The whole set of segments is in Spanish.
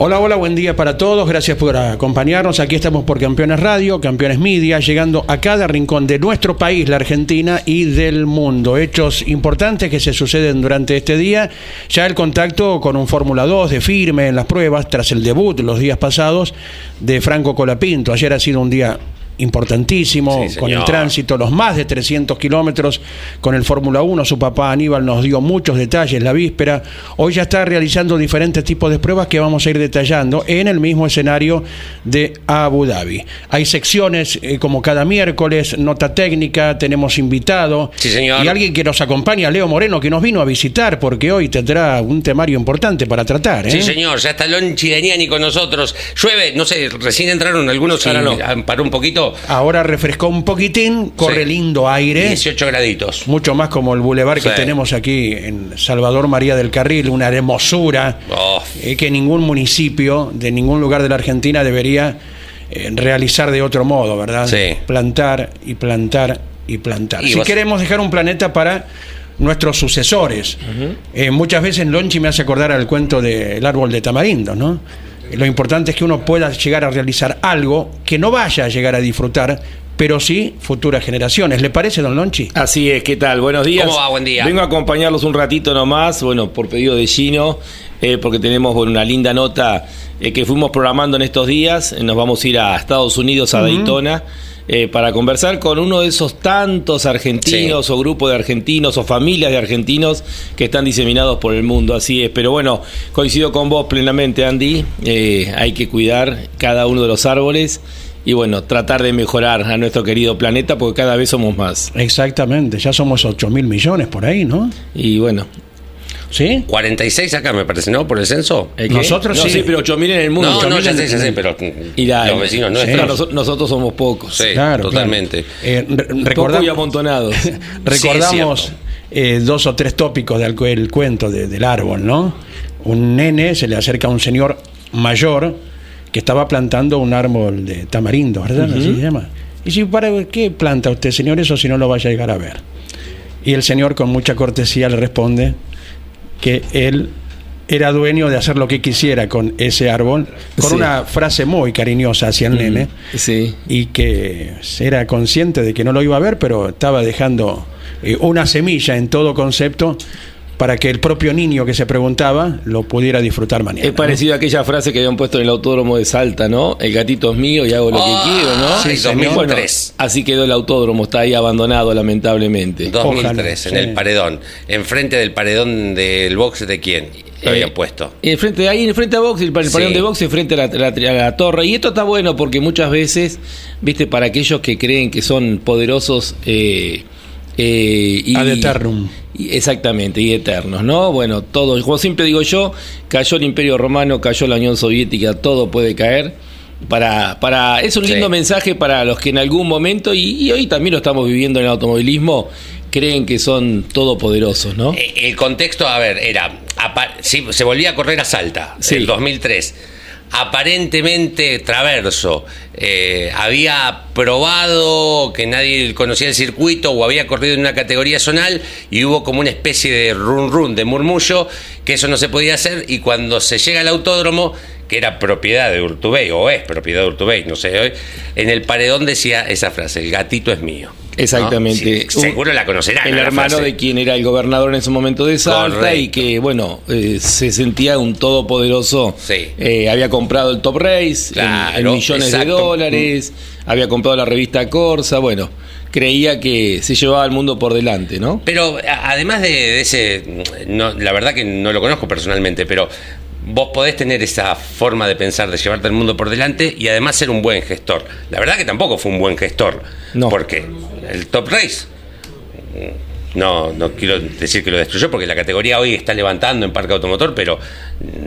Hola, hola, buen día para todos. Gracias por acompañarnos. Aquí estamos por Campeones Radio, Campeones Media, llegando a cada rincón de nuestro país, la Argentina y del mundo. Hechos importantes que se suceden durante este día. Ya el contacto con un Fórmula 2 de firme en las pruebas tras el debut los días pasados de Franco Colapinto. Ayer ha sido un día importantísimo, Sí, con el tránsito, los más de 300 kilómetros con el Fórmula 1. Su papá Aníbal nos dio muchos detalles la víspera. Hoy ya está realizando diferentes tipos de pruebas que vamos a ir detallando en el mismo escenario de Abu Dhabi. Hay secciones eh, como cada miércoles, nota técnica, tenemos invitado Sí, señor. y alguien que nos acompaña, Leo Moreno, que nos vino a visitar porque hoy tendrá un temario importante para tratar. ¿eh? Sí, señor, ya está Lonchi Daniani con nosotros. Llueve, no sé, recién entraron algunos y Ahora ah, paró un poquito. Ahora refrescó un poquitín, corre Sí. lindo aire. 18 graditos. mucho más como el bulevar que tenemos aquí en Salvador María del Carril, una hermosura Oh. eh, que ningún municipio de ningún lugar de la Argentina debería eh, realizar de otro modo, ¿verdad? Sí. Plantar y plantar y plantar. Y si vos- queremos dejar un planeta para nuestros sucesores. Eh, muchas veces Lonchi me hace acordar al cuento del árbol de tamarindo, ¿no? Lo importante es que uno pueda llegar a realizar algo que no vaya a llegar a disfrutar, pero sí futuras generaciones. ¿Le parece, don Lonchi? Así es, ¿qué tal? Buenos días. ¿Cómo va? Buen día. Vengo a acompañarlos un ratito nomás, bueno, por pedido de Gino, eh, porque tenemos bueno, una linda nota eh, que fuimos programando en estos días. Eh, Nos vamos a ir a Estados Unidos, a Daytona, eh, para conversar con uno de esos tantos argentinos Sí. o grupos de argentinos o familias de argentinos que están diseminados por el mundo. Así es, pero bueno, coincido con vos plenamente, Andy. Eh, hay que cuidar cada uno de los árboles. Y bueno, tratar de mejorar a nuestro querido planeta porque cada vez somos más. Exactamente, ya somos 8 mil millones por ahí, ¿no? Y bueno, ¿Sí? 46 acá me parece, ¿no? Por el censo. ¿eh, qué? Nosotros no, sí. pero 8000 en el mundo. No, no, 8000 ya sé, el- ya sé, pero Y la- los vecinos sí, nuestros. noso- nosotros somos pocos. Sí, Claro, totalmente. claro. Eh, re- Pocos y recordamos, amontonados. recordamos Sí, eh, dos o tres tópicos del el cuento de- del árbol, ¿no? Un nene se le acerca a un señor mayor que estaba plantando un árbol de tamarindo, ¿verdad? Así se llama. Y si para qué planta usted, señor, eso si no lo vaya a llegar a ver. Y el señor con mucha cortesía le responde que él era dueño de hacer lo que quisiera con ese árbol, con Sí. una frase muy cariñosa hacia el nene Sí. y que era consciente de que no lo iba a ver, pero estaba dejando eh, una semilla en todo concepto para que el propio niño que se preguntaba lo pudiera disfrutar mañana. Es parecido a aquella frase que habían puesto en el autódromo de Salta, ¿no? El gatito es mío y hago lo Ah, que quiero, ¿no? sí, Bueno, 2003. así quedó el autódromo, está ahí abandonado, lamentablemente. 2003, Ojalá, en sí. el paredón. Enfrente del paredón del box de quién lo Eh, habían puesto. En frente de ahí, en frente a box, el, el Sí. pabellón de box, en frente a la, la- a la torre. Y esto está bueno porque muchas veces, viste, para aquellos que creen que son poderosos eh, eh, y, Ad eternum. y- exactamente, y eternos, ¿no? Bueno, todo, como siempre digo yo, cayó el Imperio Romano, cayó la Unión Soviética, todo puede caer. Para, para, es un Sí. lindo mensaje para los que en algún momento, y, y hoy también lo estamos viviendo en el automovilismo, creen que son todopoderosos, ¿no? Eh, El contexto, a ver, era. se volvía a correr a Salta, Sí. el 2003. Aparentemente Traverso. Eh, había probado que nadie conocía el circuito o había corrido en una categoría zonal y hubo como una especie de run run, de murmullo, que eso no se podía hacer y cuando se llega al autódromo, que era propiedad de Urtubey, o es propiedad de Urtubey, no sé, hoy, en el paredón decía esa frase, el gatito es mío. ¿no? Exactamente. Sí, seguro la conocerán. El hermano frase. de quien era el gobernador en ese momento de Salta Correcto. y que, bueno, eh, se sentía un todopoderoso. Sí. Eh, había comprado el Top Race en- en, Claro, millones exacto. de dólares, había comprado la revista Corsa, bueno, creía que se llevaba al mundo por delante, ¿no? Pero además de, ese, no, la verdad que no lo conozco personalmente, pero vos podés tener esa forma de pensar, de llevarte al mundo por delante y además ser un buen gestor. La verdad que tampoco fue un buen gestor, no. porque el Top Race no, no quiero decir que lo destruyó porque la categoría hoy está levantando en parque automotor, pero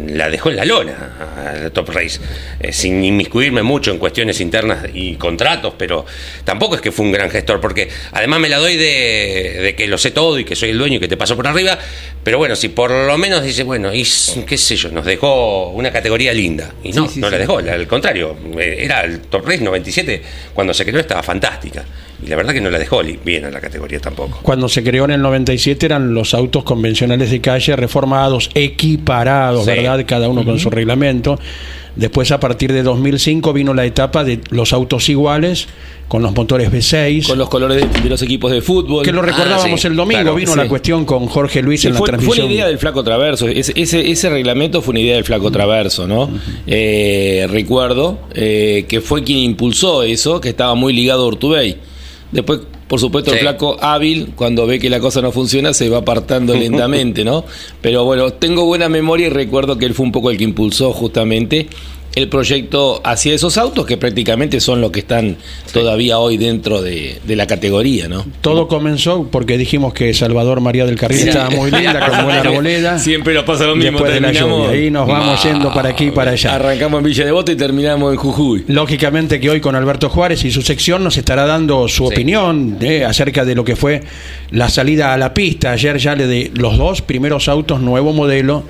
la dejó en la lona a Top Race, eh, sin inmiscuirme mucho en cuestiones internas y contratos, pero tampoco es que fue un gran gestor, porque además me la doy de, que lo sé todo y que soy el dueño y que te paso por arriba, pero bueno, si por lo menos dice, bueno, y qué sé yo, nos dejó una categoría linda, y no, no la dejó, al contrario, eh, era el Top Race 97, cuando se creó estaba fantástica. Y la verdad que no la dejó bien a la categoría tampoco. Cuando se creó en el 97 eran los autos convencionales de calle reformados, equiparados, ¿verdad? Cada uno con su reglamento. Después, a partir de 2005, vino la etapa de los autos iguales, con los motores V6. Con los colores de, los equipos de fútbol. Que lo recordábamos ah, el domingo, vino la cuestión con Jorge Luis en la transmisión. Fue una idea del Flaco Traverso, ese, ese, reglamento fue una idea del Flaco Traverso, ¿no? Eh, recuerdo eh, que fue quien impulsó eso, que estaba muy ligado a Urtubey. Después, por supuesto, el flaco hábil, cuando ve que la cosa no funciona, se va apartando lentamente, ¿no? Pero bueno, tengo buena memoria y recuerdo que él fue un poco el que impulsó justamente el proyecto hacia esos autos que prácticamente son los que están todavía hoy dentro de, la categoría, ¿no? Todo comenzó porque dijimos que Salvador María del Carril estaba muy linda, con buena arboleda. Siempre nos pasa lo mismo. Después de la lluvia, ahí nos vamos yendo para aquí y para allá. Arrancamos en Villa de Bote y terminamos en Jujuy. Lógicamente que hoy con Alberto Juárez y su sección nos estará dando su opinión eh, acerca de lo que fue la salida a la pista. Ayer ya le de los dos primeros autos nuevo modelo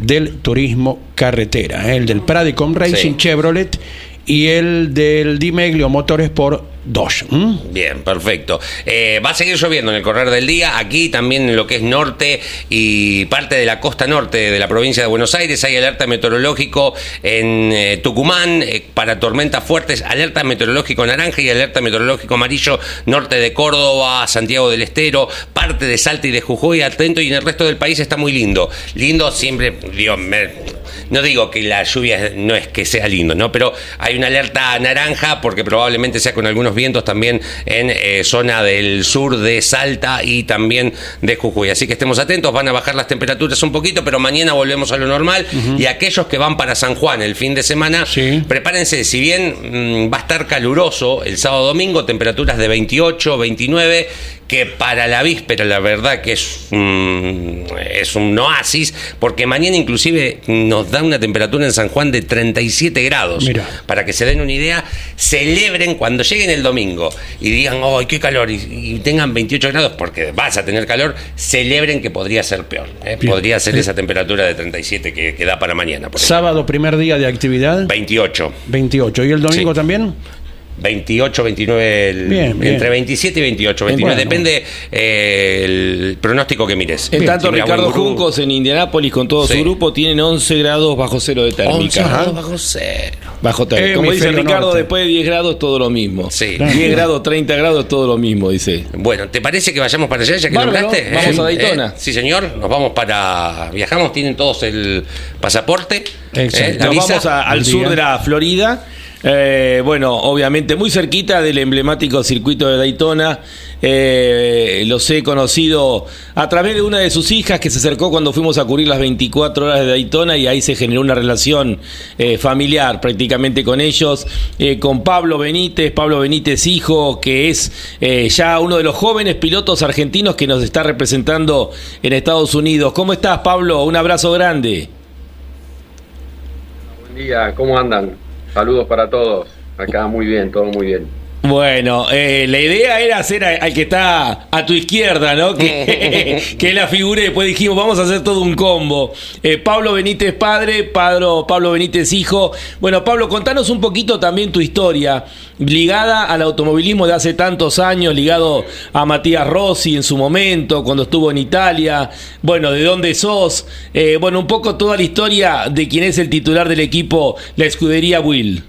del turismo carretera, ¿eh? el del Pradicom Racing Chevrolet y el del Dimeglio Motores por dos. Bien, perfecto. Eh, va a seguir lloviendo en el correr del día. Aquí también en lo que es norte y parte de la costa norte de la provincia de Buenos Aires hay alerta meteorológico en eh, Tucumán eh, para tormentas fuertes, alerta meteorológico naranja y alerta meteorológico amarillo norte de Córdoba, Santiago del Estero, parte de Salta y de Jujuy, atento y en el resto del país está muy lindo. Lindo siempre, Dios, no digo que la lluvia no es que sea lindo, ¿no? Pero hay una alerta naranja porque probablemente sea con algunos vientos también en eh, zona del sur de Salta y también de Jujuy. Así que estemos atentos, van a bajar las temperaturas un poquito, pero mañana volvemos a lo normal. Y aquellos que van para San Juan el fin de semana, prepárense, si bien mm, va a estar caluroso el sábado domingo, temperaturas de 28, 29 que para la víspera la verdad que es un, es un oasis, porque mañana inclusive nos da una temperatura en San Juan de 37 grados. Para que se den una idea, celebren cuando lleguen el domingo y digan, ¡ay, qué calor! Y, tengan 28 grados, porque vas a tener calor, celebren que podría ser peor. ¿eh? Podría ser esa temperatura de 37 que, da para mañana. ¿Sábado, primer día de actividad? 28. 28. ¿Y el domingo también? 28, 29, entre 27 y 28, 29, depende eh, el pronóstico que mires. En tanto, Ricardo Juncos en Indianápolis con todo su grupo tienen 11 grados bajo cero de térmica. 11 grados bajo cero. Bajo térmica. Como dice Ricardo, después de 10 grados es todo lo mismo. Sí. 10 grados, 30 grados es todo lo mismo, dice. Bueno, ¿te parece que vayamos para allá ya que Vamos a Daytona. Eh, sí, señor, nos vamos para. Viajamos, tienen todos el pasaporte. Exacto. nos vamos al sur de la Florida eh, bueno, obviamente muy cerquita del emblemático circuito de Daytona. Eh, los he conocido a través de una de sus hijas que se acercó cuando fuimos a cubrir las 24 horas de Daytona y ahí se generó una relación eh, familiar prácticamente con ellos, con Pablo Benítez, Pablo Benítez hijo, que es ya uno de los jóvenes pilotos argentinos que nos está representando en Estados Unidos. ¿Cómo estás Pablo? Un abrazo grande. Buen día, ¿cómo andan? Saludos para todos. Acá muy bien, todo muy bien. Bueno, eh, la idea era hacer al que está a tu izquierda, ¿no? Que, que la figura y después dijimos, vamos a hacer todo un combo. Eh, Pablo Benítez padre, Pablo, Pablo Benítez hijo. Bueno, Pablo, contanos un poquito también tu historia, ligada al automovilismo de hace tantos años, ligado a Matías Rossi en su momento, cuando estuvo en Italia. Bueno, ¿de dónde sos? Eh, bueno, un poco toda la historia de quién es el titular del equipo, la escudería Will.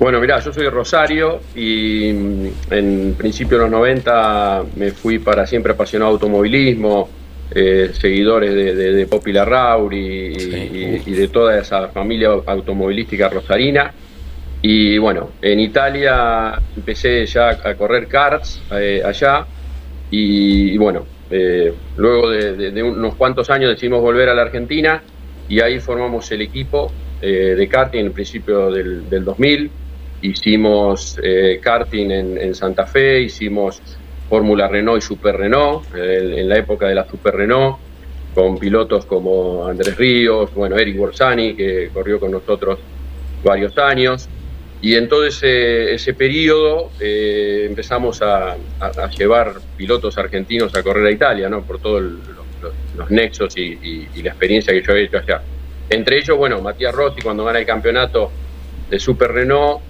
Bueno, mirá, yo soy de Rosario y mm, en principio de los 90 me fui para siempre apasionado de automovilismo, eh, seguidores de, de, de Popi y, de toda esa familia automovilística rosarina. Y bueno, en Italia empecé ya a correr karts eh, allá y, bueno, eh, luego de, unos cuantos años decidimos volver a la Argentina y ahí formamos el equipo de karting en el principio del, 2000. Hicimos karting en, Santa Fe, hicimos Fórmula Renault y Super Renault en la época de la Super Renault con pilotos como Andrés Ríos, bueno, Eric Borsani, que corrió con nosotros varios años. Y en todo ese, periodo eh, empezamos a, llevar pilotos argentinos a correr a Italia, ¿no? por todos los, nexos y, la experiencia que yo he hecho allá. Entre ellos, bueno, Matías Rossi cuando gana el campeonato de Super Renault,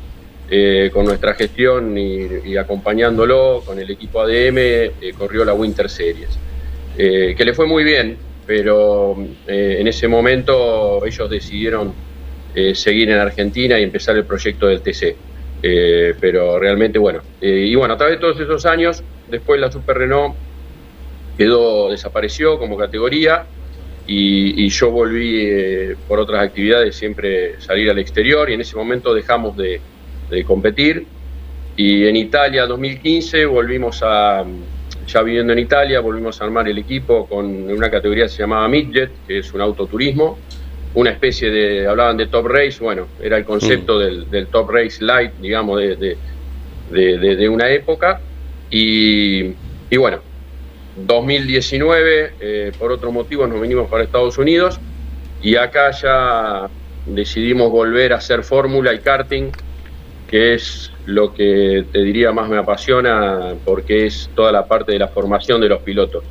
eh, con nuestra gestión y, acompañándolo con el equipo ADM, eh, corrió la Winter Series, que le fue muy bien, pero en ese momento ellos decidieron eh, seguir en Argentina y empezar el proyecto del TC. Eh, pero realmente bueno. Eh, y bueno, a través de todos esos años, después la Super Renault quedó, desapareció como categoría y, yo volví por otras actividades siempre salir al exterior y en ese momento dejamos de, competir. Y en Italia 2015 volvimos a, ya viviendo en Italia, volvimos a armar el equipo con una categoría que se llamaba Midjet, que es un autoturismo una especie de, hablaban de top race, bueno, era el concepto mm. del, top race light, digamos, de, de, una época. Y, y bueno, 2019, eh, por otro motivo, nos vinimos para Estados Unidos y acá ya decidimos volver a hacer fórmula y karting, que es lo que te diría más me apasiona porque es toda la parte de la formación de los pilotos.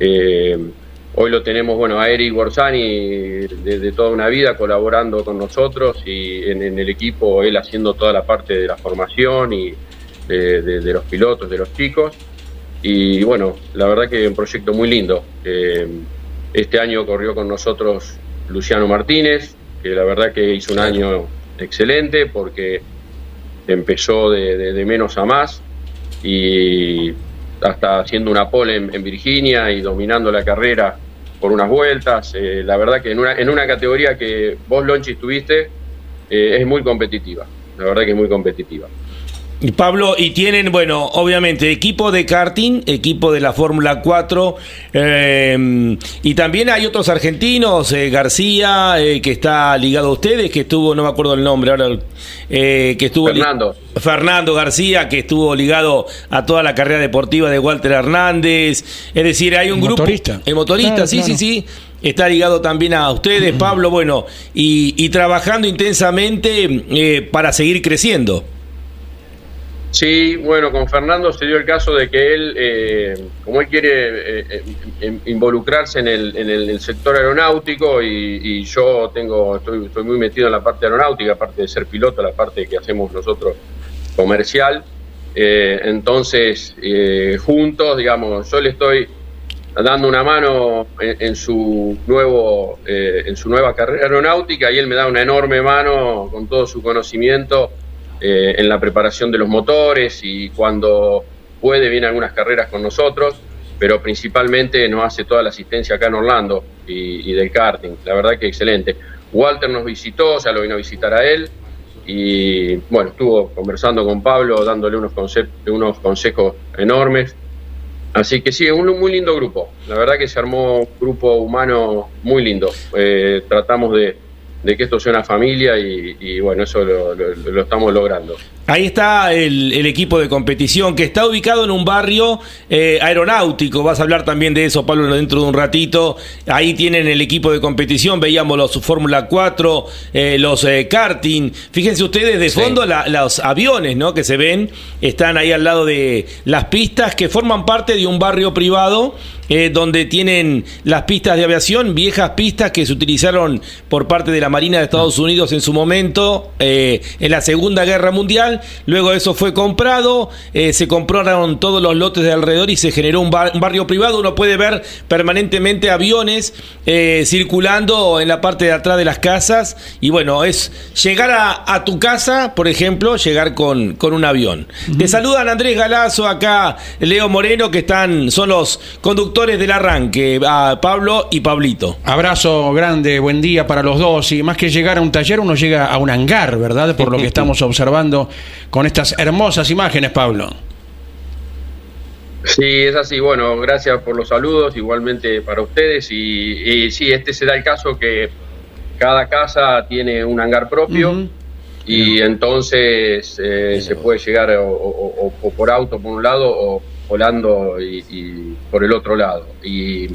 Eh, Hoy lo tenemos, bueno, a Eric Borsani desde toda una vida colaborando con nosotros y en, el equipo él haciendo toda la parte de la formación y de, los pilotos, de los chicos. Y bueno, la verdad que es un proyecto muy lindo. este año corrió con nosotros Luciano Martínez, que la verdad que hizo un año excelente porque empezó de, menos a más y hasta haciendo una pole en, Virginia y dominando la carrera por unas vueltas. Eh, la verdad que en una, en una categoría que vos, Lonchi, estuviste, eh, es muy competitiva. La verdad que es muy competitiva. Y Pablo, y tienen, bueno, obviamente equipo de karting, equipo de la Fórmula 4, eh, y también hay otros argentinos, eh, García, eh, que está ligado a ustedes, que estuvo, no me acuerdo el nombre ahora, que estuvo... Fernando. Fernando García, que estuvo ligado a toda la carrera deportiva de Walter Hernández, es decir, hay un grupo... Motorista. El motorista, sí, sí, sí está ligado también a ustedes, Pablo, bueno, y, y trabajando intensamente para seguir creciendo. Sí, bueno, con Fernando se dio el caso de que él, eh, como él quiere eh, eh, involucrarse en el, en el, sector aeronáutico y, yo tengo, estoy, muy metido en la parte aeronáutica, aparte de ser piloto, la parte que hacemos nosotros comercial. entonces, juntos, digamos, yo le estoy dando una mano en, en su nuevo, en su nueva carrera aeronáutica y él me da una enorme mano con todo su conocimiento eh, en la preparación de los motores y cuando puede viene algunas carreras con nosotros, pero principalmente nos hace toda la asistencia acá en Orlando y, del karting. La verdad que excelente. Walter nos visitó, ya lo vino a visitar a él y bueno, estuvo conversando con Pablo, dándole unos, unos consejos enormes. Así que sí, un muy lindo grupo. La verdad que se armó un grupo humano muy lindo. Eh, tratamos de, de que esto sea una familia y, bueno, eso lo, estamos logrando. Ahí está el, equipo de competición que está ubicado en un barrio eh, aeronáutico. Vas a hablar también de eso, Pablo, dentro de un ratito. Ahí tienen el equipo de competición. Veíamos los Fórmula 4, eh, los eh, karting. Fíjense ustedes de fondo los aviones ¿no? que se ven. Están ahí al lado de las pistas que forman parte de un barrio privado donde tienen las pistas de aviación, viejas pistas que se utilizaron por parte de la Marina de Estados Unidos en su momento, en la Segunda Guerra Mundial luego eso fue comprado, eh, se compraron todos los lotes de alrededor y se generó un, barrio privado, uno puede ver permanentemente aviones eh, circulando en la parte de atrás de las casas y bueno, es llegar a, tu casa, por ejemplo, llegar con, con un avión. Te saludan Andrés Galazo, acá Leo Moreno, que están, son los conductores del arranque, a Pablo y Pablito. Abrazo grande, buen día para los dos y más que llegar a un taller, uno llega a un hangar, ¿verdad? Por lo que estamos observando con estas hermosas imágenes, Pablo. Sí, es así. Bueno, gracias por los saludos, igualmente para ustedes. Y, sí, este será el caso que cada casa tiene un hangar propio y entonces eh, se puede llegar o, por auto por un lado o volando y, por el otro lado. Y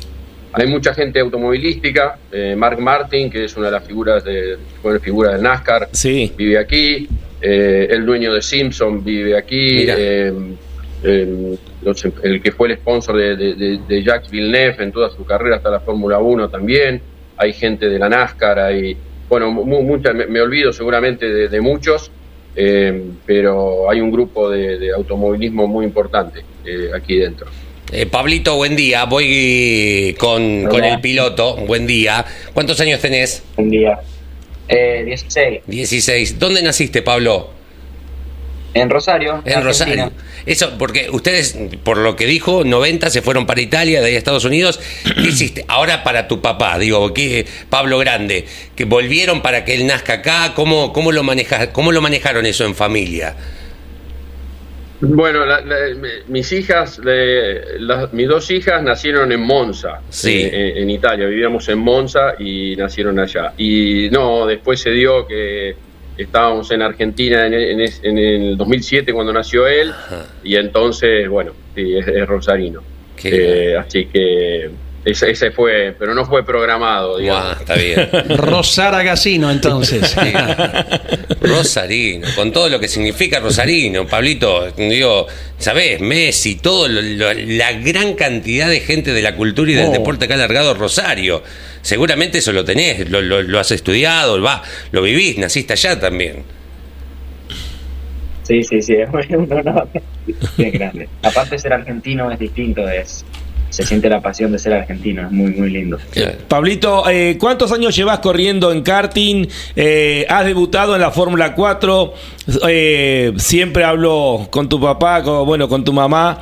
hay mucha gente automovilística. Eh, Mark Martin, que es una de las figuras de, fue figura del NASCAR, vive aquí. Eh, el dueño de Simpson vive aquí. el que fue el sponsor de, Jacques Villeneuve en toda su carrera hasta la Fórmula 1 también. Hay gente de la NASCAR, hay bueno, me, olvido seguramente de, muchos, eh, pero hay un grupo de, automovilismo muy importante eh, aquí dentro. Eh, Pablito, buen día. Voy con, el piloto. Buen día. ¿Cuántos años tenés? Buen día. 16. 16. ¿Dónde naciste, Pablo? En Rosario. En Rosario. Eso, porque ustedes, por lo que dijo, 90 se fueron para Italia, de ahí a Estados Unidos. ¿Qué hiciste? Ahora para tu papá, digo, que Pablo Grande, que volvieron para que él nazca acá, ¿cómo, cómo, lo, maneja, cómo lo manejaron eso en familia? Bueno, mis hijas, mis dos hijas nacieron en Monza, sí. Eh, en Italia. Vivíamos en Monza y nacieron allá. Y no, después se dio que estábamos en Argentina en, el 2007 cuando nació él, y entonces, bueno, sí, es, rosarino. Eh, así que ese, fue, pero no fue programado, digamos. está bien. Gacino, entonces. Rosarino, con todo lo que significa Rosarino, Pablito, digo, ¿sabés? Messi, todo, la gran cantidad de gente de la cultura y del oh. deporte que ha alargado Rosario. Seguramente eso lo tenés, lo, lo, has estudiado, va, lo vivís, naciste allá también. Sí, sí, sí, es un honor. grande. Aparte de ser argentino es distinto, es se siente la pasión de ser argentino, es muy, muy lindo. Pablito, eh, ¿cuántos años llevas corriendo en karting? Eh, ¿Has debutado en la Fórmula 4? Eh, siempre hablo con tu papá, con, bueno, con tu mamá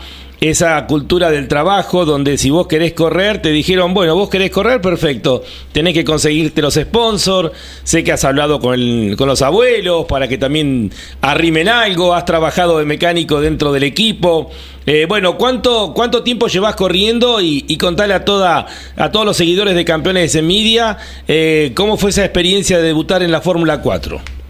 esa cultura del trabajo donde si vos querés correr, te dijeron, bueno, vos querés correr, perfecto, tenés que conseguirte los sponsors, sé que has hablado con, con los abuelos para que también arrimen algo, has trabajado de mecánico dentro del equipo. Eh, bueno, ¿cuánto, ¿cuánto tiempo llevas corriendo? Y, y, contale a, toda, a todos los seguidores de Campeones de Media eh, cómo fue esa experiencia de debutar en la Fórmula 4.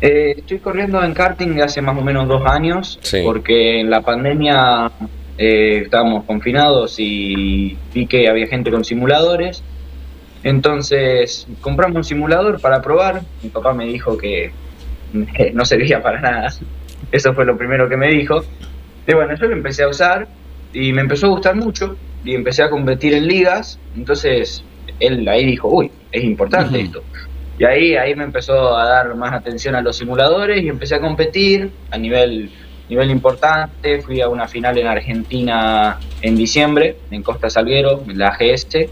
Eh, estoy corriendo en karting hace más o menos dos años, porque en la pandemia eh, estábamos confinados y vi que había gente con simuladores. Entonces compramos un simulador para probar. Mi papá me dijo que no servía para nada. Eso fue lo primero que me dijo. Y bueno, yo lo empecé a usar y me empezó a gustar mucho y empecé a competir en ligas. Entonces él ahí dijo, uy, es importante esto. Y ahí, ahí me empezó a dar más atención a los simuladores y empecé a competir a nivel, nivel importante. Fui a una final en Argentina en diciembre, en Costa Salguero, en la AGS.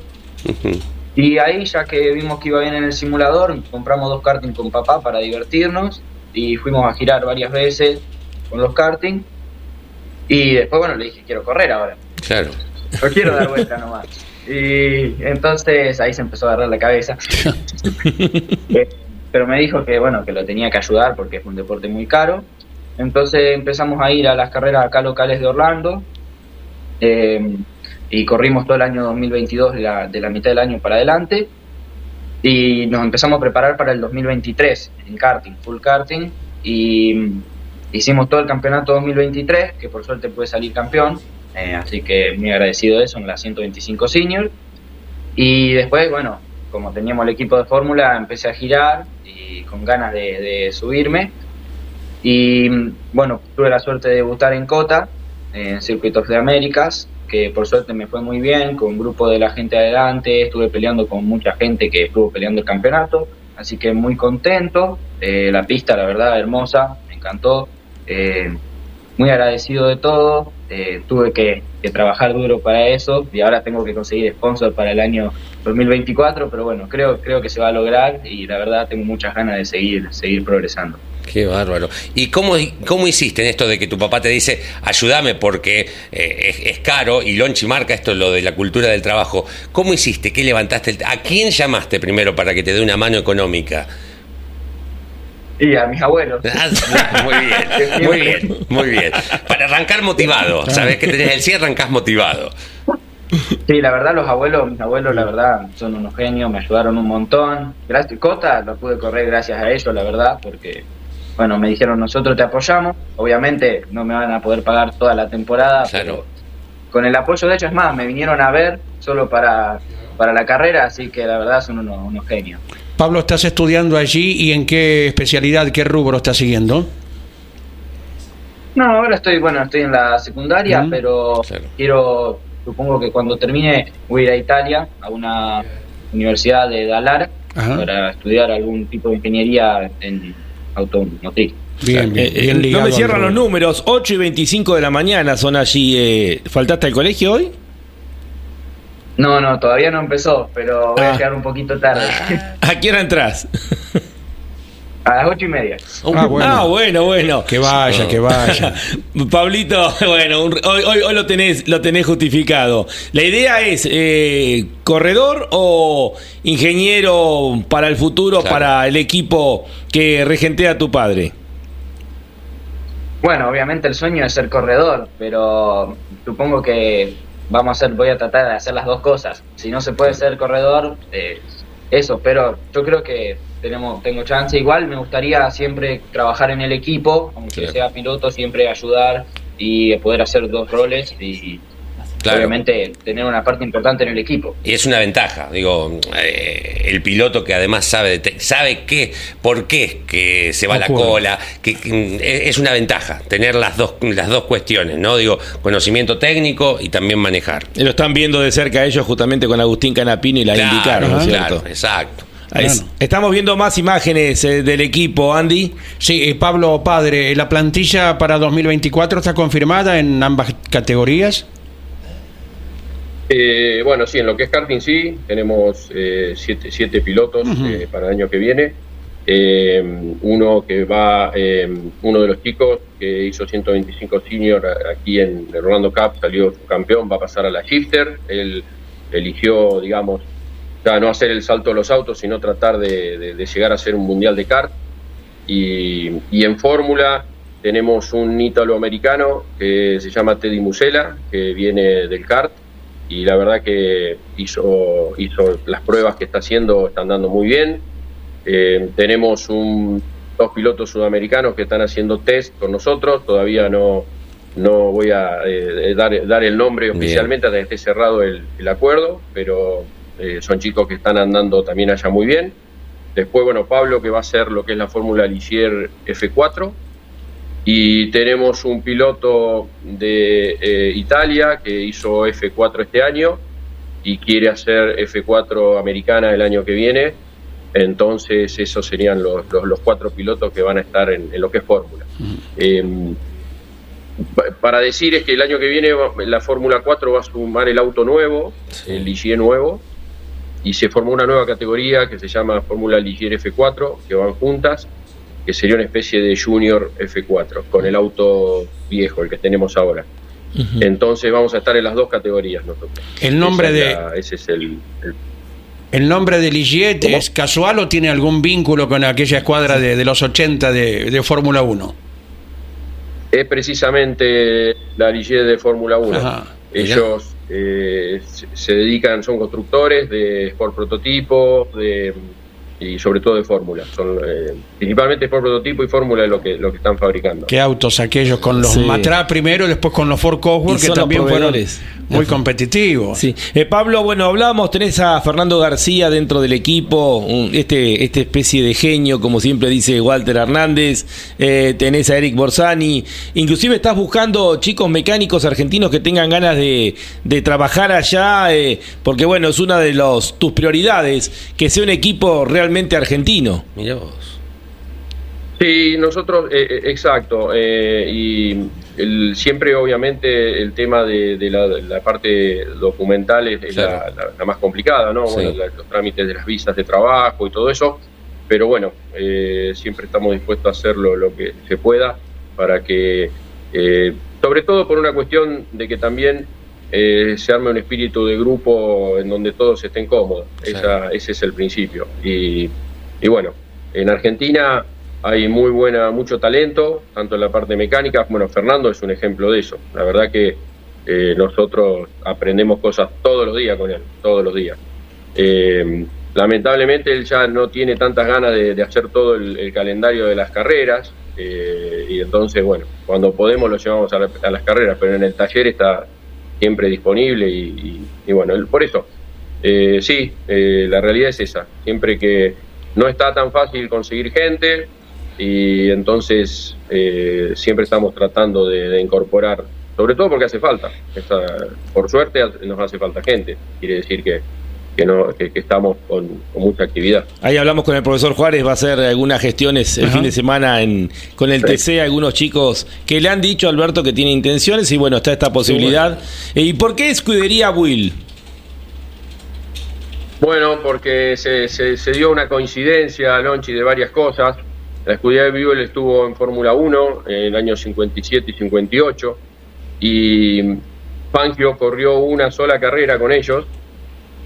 Y ahí, ya que vimos que iba bien en el simulador, compramos dos karting con papá para divertirnos y fuimos a girar varias veces con los karting. Y después, bueno, le dije, quiero correr ahora. Claro. No quiero dar vuelta nomás. Y entonces ahí se empezó a agarrar la cabeza. Eh, pero me dijo que bueno, que lo tenía que ayudar porque es un deporte muy caro. Entonces empezamos a ir a las carreras acá locales de Orlando. Eh, y corrimos todo el año 2022 de la, de la mitad del año para adelante. Y nos empezamos a preparar para el 2023 en karting, full karting. Y hicimos todo el campeonato 2023, que por suerte pude salir campeón eh, así que muy agradecido de eso en la 125 Senior. Y después, bueno, como teníamos el equipo de fórmula, empecé a girar y con ganas de, subirme. Y bueno, tuve la suerte de debutar en Cota, en Circuitos de Américas, que por suerte me fue muy bien, con un grupo de la gente adelante, estuve peleando con mucha gente que estuvo peleando el campeonato, así que muy contento. Eh, la pista, la verdad, hermosa, me encantó. Eh, muy agradecido de todo. Eh, tuve que, trabajar duro para eso y ahora tengo que conseguir sponsor para el año 2024, pero bueno, creo, creo que se va a lograr y la verdad tengo muchas ganas de seguir, seguir progresando. Qué bárbaro. ¿Y cómo, cómo hiciste en esto de que tu papá te dice, ayúdame porque eh, es, caro y Lonchi marca esto, lo de la cultura del trabajo? ¿Cómo hiciste? ¿Qué levantaste? ¿A quién llamaste primero para que te dé una mano económica? Y a mis abuelos. Ah, muy bien, muy bien, muy bien. Para arrancar motivado, sabes que tenés el cierre, arrancás motivado. Sí, la verdad, los abuelos, mis abuelos, la verdad, son unos genios, me ayudaron un montón. Gracias, Cota, lo pude correr gracias a ellos, la verdad, porque, bueno, me dijeron, nosotros te apoyamos. Obviamente, no me van a poder pagar toda la temporada, pero con el apoyo de ellos, es más, me vinieron a ver solo para, para la carrera, así que la verdad son unos, unos genios. Pablo, ¿estás estudiando allí y en qué especialidad, qué rubro estás siguiendo? No, ahora estoy, bueno, estoy en la secundaria, pero quiero, supongo que cuando termine voy a ir a Italia, a una universidad de Dalar, para estudiar algún tipo de ingeniería en automotriz. Bien, bien, eh, bien No me cierran los números, 8 y 25 de la mañana son allí. Eh, ¿Faltaste al colegio hoy? No, no, todavía no empezó, pero voy a ah. llegar un poquito tarde. ¿A qué hora entras? A las ocho y media. Ah, ah bueno. bueno, Que vaya, que vaya. Pablito, bueno, hoy, hoy, lo, tenés, lo tenés justificado. La idea es eh, corredor o ingeniero para el futuro, para el equipo que regentea tu padre. Bueno, obviamente el sueño es ser corredor, pero supongo que vamos a hacer, voy a tratar de hacer las dos cosas. Si no se puede ser corredor, eh, eso, pero yo creo que tenemos, tengo chance. Igual me gustaría siempre trabajar en el equipo, aunque sea piloto, siempre ayudar y poder hacer dos roles y obviamente tener una parte importante en el equipo. Y es una ventaja, digo, eh, el piloto que además sabe sabe qué, por qué que se va la cola, que, es una ventaja tener las dos las dos cuestiones, ¿no? Digo, conocimiento técnico y también manejar. lo están viendo de cerca ellos justamente con Agustín Canapino y la indicaron, Claro, exacto. Estamos viendo más imágenes eh, del equipo, Andy. Sí, eh, Pablo Padre, ¿la plantilla para 2024 está confirmada en ambas categorías? Eh, bueno, sí, en lo que es karting sí, tenemos eh, siete, siete, pilotos eh, para el año que viene. uno que va, uno de los chicos que hizo 125 senior aquí en el Rolando Cup, salió campeón, va a pasar a la Shifter. Él eligió, digamos, ya no hacer el salto de los autos, sino tratar de, llegar a ser un mundial de kart. Y, y en Fórmula tenemos un ítalo-americano que se llama Teddy Musela, que viene del kart y la verdad que hizo, hizo las pruebas que está haciendo, están dando muy bien. Eh, tenemos un, dos pilotos sudamericanos que están haciendo test con nosotros, todavía no, no voy a eh, dar, dar, el nombre oficialmente hasta que esté cerrado el, acuerdo, pero eh, son chicos que están andando también allá muy bien. Después, bueno, Pablo que va a hacer lo que es la Fórmula Ligier F4, y tenemos un piloto de eh, Italia que hizo F4 este año y quiere hacer F4 americana el año que viene. Entonces esos serían los, los, cuatro pilotos que van a estar en, lo que es Fórmula. Em, para decir es que el año que viene la Fórmula 4 va a sumar el auto nuevo, el Ligier nuevo, y se formó una nueva categoría que se llama Fórmula Ligier F4, que van juntas que sería una especie de Junior F4, con el auto viejo, el que tenemos ahora. Entonces vamos a estar en las dos categorías nosotros. El nombre de... ese es el, el... nombre de Ligiet es casual o tiene algún vínculo con aquella escuadra de, los 80 de, Fórmula 1? Es precisamente la Ligiet de Fórmula 1. Ellos eh, se dedican, son constructores de Sport Prototipo, de y sobre todo de fórmula. Son eh, principalmente por prototipo y fórmula lo que lo que están fabricando. ¿Qué autos aquellos con los Matra primero y después con los Ford Cosworth que también fueron muy competitivos? Sí. Eh, Pablo, bueno, hablamos, tenés a Fernando García dentro del equipo, este esta especie de genio, como siempre dice Walter Hernández, eh, tenés a Eric Borsani, inclusive estás buscando chicos mecánicos argentinos que tengan ganas de, de trabajar allá, porque bueno, es una de los tus prioridades, que sea un equipo realmente realmente argentino. Mira vos. Sí, nosotros, eh, eh, exacto, eh, y el, siempre obviamente el tema de, la, parte documental es, la, más complicada, ¿no? Bueno, los trámites de las visas de trabajo y todo eso, pero bueno, siempre estamos dispuestos a hacer lo, que se pueda para que, sobre todo por una cuestión de que también se arme un espíritu de grupo en donde todos estén cómodos, ese es el principio. Y, y bueno, en Argentina hay muy buena, mucho talento, tanto en la parte mecánica, bueno, Fernando es un ejemplo de eso. La verdad que eh, nosotros aprendemos cosas todos los días con él, todos los días. Eh, lamentablemente él ya no tiene tantas ganas de, hacer todo el, calendario de las carreras, eh, y entonces, bueno, cuando podemos lo llevamos a, las carreras, pero en el taller está siempre disponible y, y bueno, por eso, sí, la realidad es esa, siempre que no está tan fácil conseguir gente, y entonces eh, siempre estamos tratando de, incorporar, sobre todo porque hace falta, por suerte nos hace falta gente, quiere decir que, que, no, que, estamos con, mucha actividad. Ahí hablamos con el profesor Juárez, va a hacer algunas gestiones el fin de semana en, con el TC, algunos chicos que le han dicho a Alberto que tiene intenciones y bueno, está esta posibilidad. ¿Y por qué escudería Will? Bueno, porque se, se, se dio una coincidencia, Lonchi, de varias cosas. La escudería de Vivo estuvo en Fórmula 1 en el año 57 y 58 y Fangio corrió una sola carrera con ellos,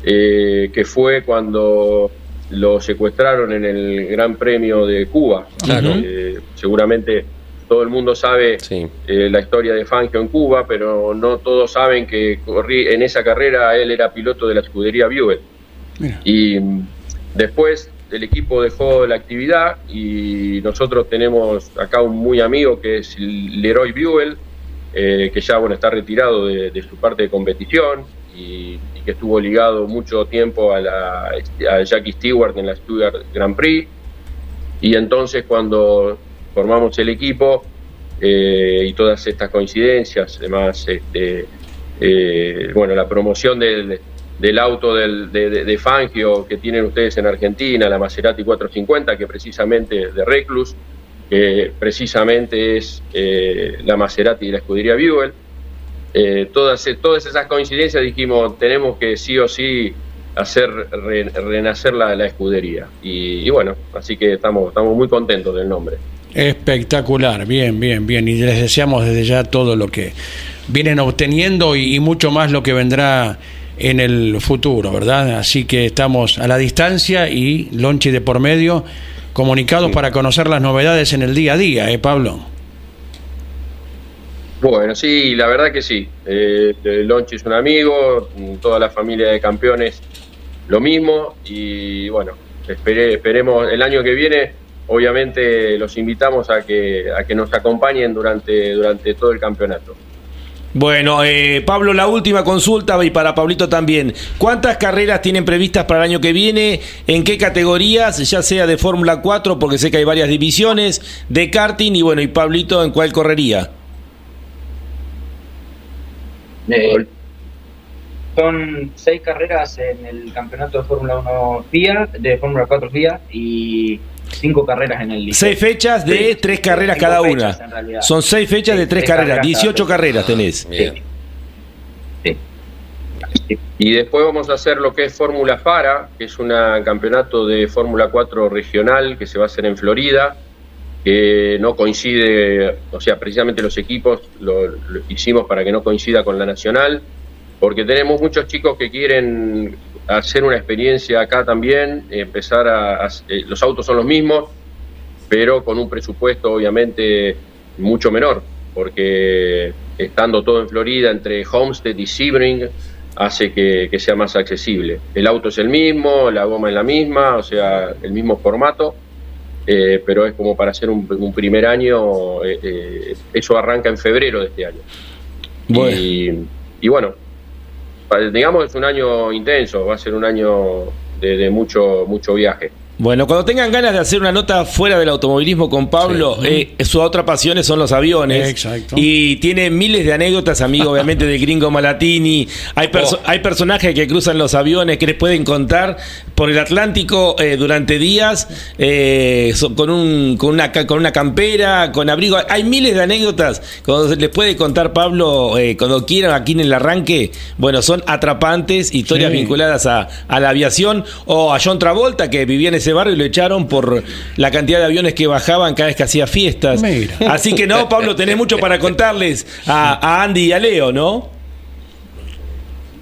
eh, que fue cuando lo secuestraron en el Gran Premio de Cuba. Eh, seguramente todo el mundo sabe eh, la historia de Fangio en Cuba, pero no todos saben que corrí, en esa carrera él era piloto de la escudería Buell. Y después el equipo dejó la actividad y nosotros tenemos acá un muy amigo que es Leroy Buell, eh, que ya bueno está retirado de, su parte de competición y, que estuvo ligado mucho tiempo a, la, Jackie Stewart en la Stuttgart Grand Prix. Y entonces cuando formamos el equipo eh, y todas estas coincidencias, además, este, eh, bueno, la promoción del del auto del, de, Fangio que tienen ustedes en Argentina, la Maserati 450, que precisamente de Reclus, que precisamente es eh, la Maserati de la escudería Buell. Eh, todas, todas esas coincidencias dijimos, tenemos que sí o sí hacer renacer la, la escudería. Y, bueno, así que estamos, estamos muy contentos del nombre. Espectacular, bien, bien, bien. Y les deseamos desde ya todo lo que vienen obteniendo y mucho más lo que vendrá en el futuro, ¿verdad? Así que estamos a la distancia y Lonchi de por medio, comunicados para conocer las novedades en el día a día, ¿eh, Pablo? Bueno, sí, la verdad que sí. Eh, Lonchi es un amigo, toda la familia de campeones lo mismo y bueno, esperemos el año que viene. Obviamente los invitamos a que, a que nos acompañen durante, durante todo el campeonato. Bueno, eh, Pablo, la última consulta y para Pablito también. ¿Cuántas carreras tienen previstas para el año que viene? ¿En qué categorías? Ya sea de Fórmula 4, porque sé que hay varias divisiones, de karting y bueno, y Pablito, ¿en cuál correría? Eh, son seis carreras en el campeonato de Fórmula 1 FIA, de Fórmula 4 FIA y cinco carreras en el Seis fechas de tres carreras cada una. Son seis fechas de tres, carreras, 18 carreras tenés. Y después vamos a hacer lo que es Fórmula Fara, que es un campeonato de Fórmula 4 regional que se va a hacer en Florida, que no coincide, o sea, precisamente los equipos lo hicimos para que no coincida con la nacional, porque tenemos muchos chicos que quieren hacer una experiencia acá también, empezar a, eh, los autos son los mismos, pero con un presupuesto obviamente mucho menor, porque estando todo en Florida entre Homestead y Sebring hace que, sea más accesible. El auto es el mismo, la goma es la misma, o sea, el mismo formato, eh, pero es como para hacer un, primer año, eh, eso arranca en febrero de este año. y bueno, digamos es un año intenso, va a ser un año de, mucho, mucho viaje. Bueno, cuando tengan ganas de hacer una nota fuera del automovilismo con Pablo, eh, su otra pasión son los aviones. Exacto. Y tiene miles de anécdotas, amigo, obviamente, del gringo Malatini. Hay, oh. hay personajes que cruzan los aviones que les pueden contar. por el Atlántico eh, durante días eh, con, un, con, una, con una campera, con abrigo. Hay miles de anécdotas. Cuando les puede contar Pablo, eh, cuando quieran aquí en el arranque, bueno, son atrapantes, historias vinculadas a, a, la aviación o a John Travolta, que vivía en ese barrio y lo echaron por la cantidad de aviones que bajaban cada vez que hacía fiestas. Así que no, Pablo, tenés mucho para contarles a, a Andy y a Leo, ¿no?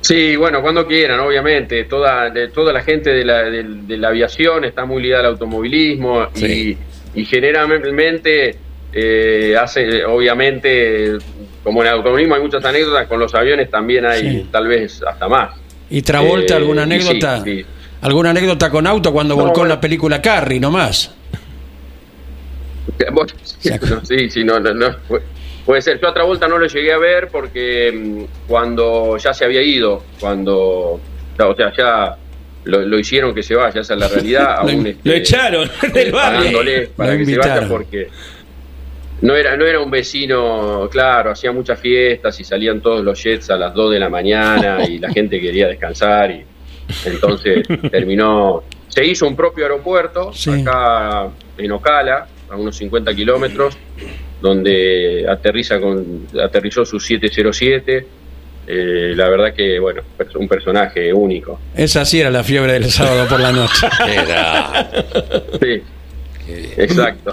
Sí, bueno, cuando quieran, obviamente. Toda, de, toda la gente de la, de, la, aviación está muy ligada al automovilismo y, generalmente eh, hace, obviamente, como en el automovilismo hay muchas anécdotas, con los aviones también hay tal vez hasta más. ¿Y Travolta, eh, alguna anécdota? ¿Alguna anécdota con auto cuando volcó en la película Carrie, nomás? sí, sí, no, no, no Puede ser, yo a Travolta no lo llegué a ver porque mm, cuando ya se había ido, cuando, o sea, ya lo, hicieron que se vaya, esa es la realidad. Aún lo, este, echaron del barrio. para que se vaya porque no era, no era un vecino, claro, hacía muchas fiestas y salían todos los jets a las 2 de la mañana y la gente quería descansar y entonces terminó, se hizo un propio aeropuerto acá en Ocala, a unos 50 kilómetros, donde aterriza con, aterrizó su 707. Eh, la verdad que, bueno, un personaje único. Esa sí era la fiebre del sábado por la noche. Sí, Exacto.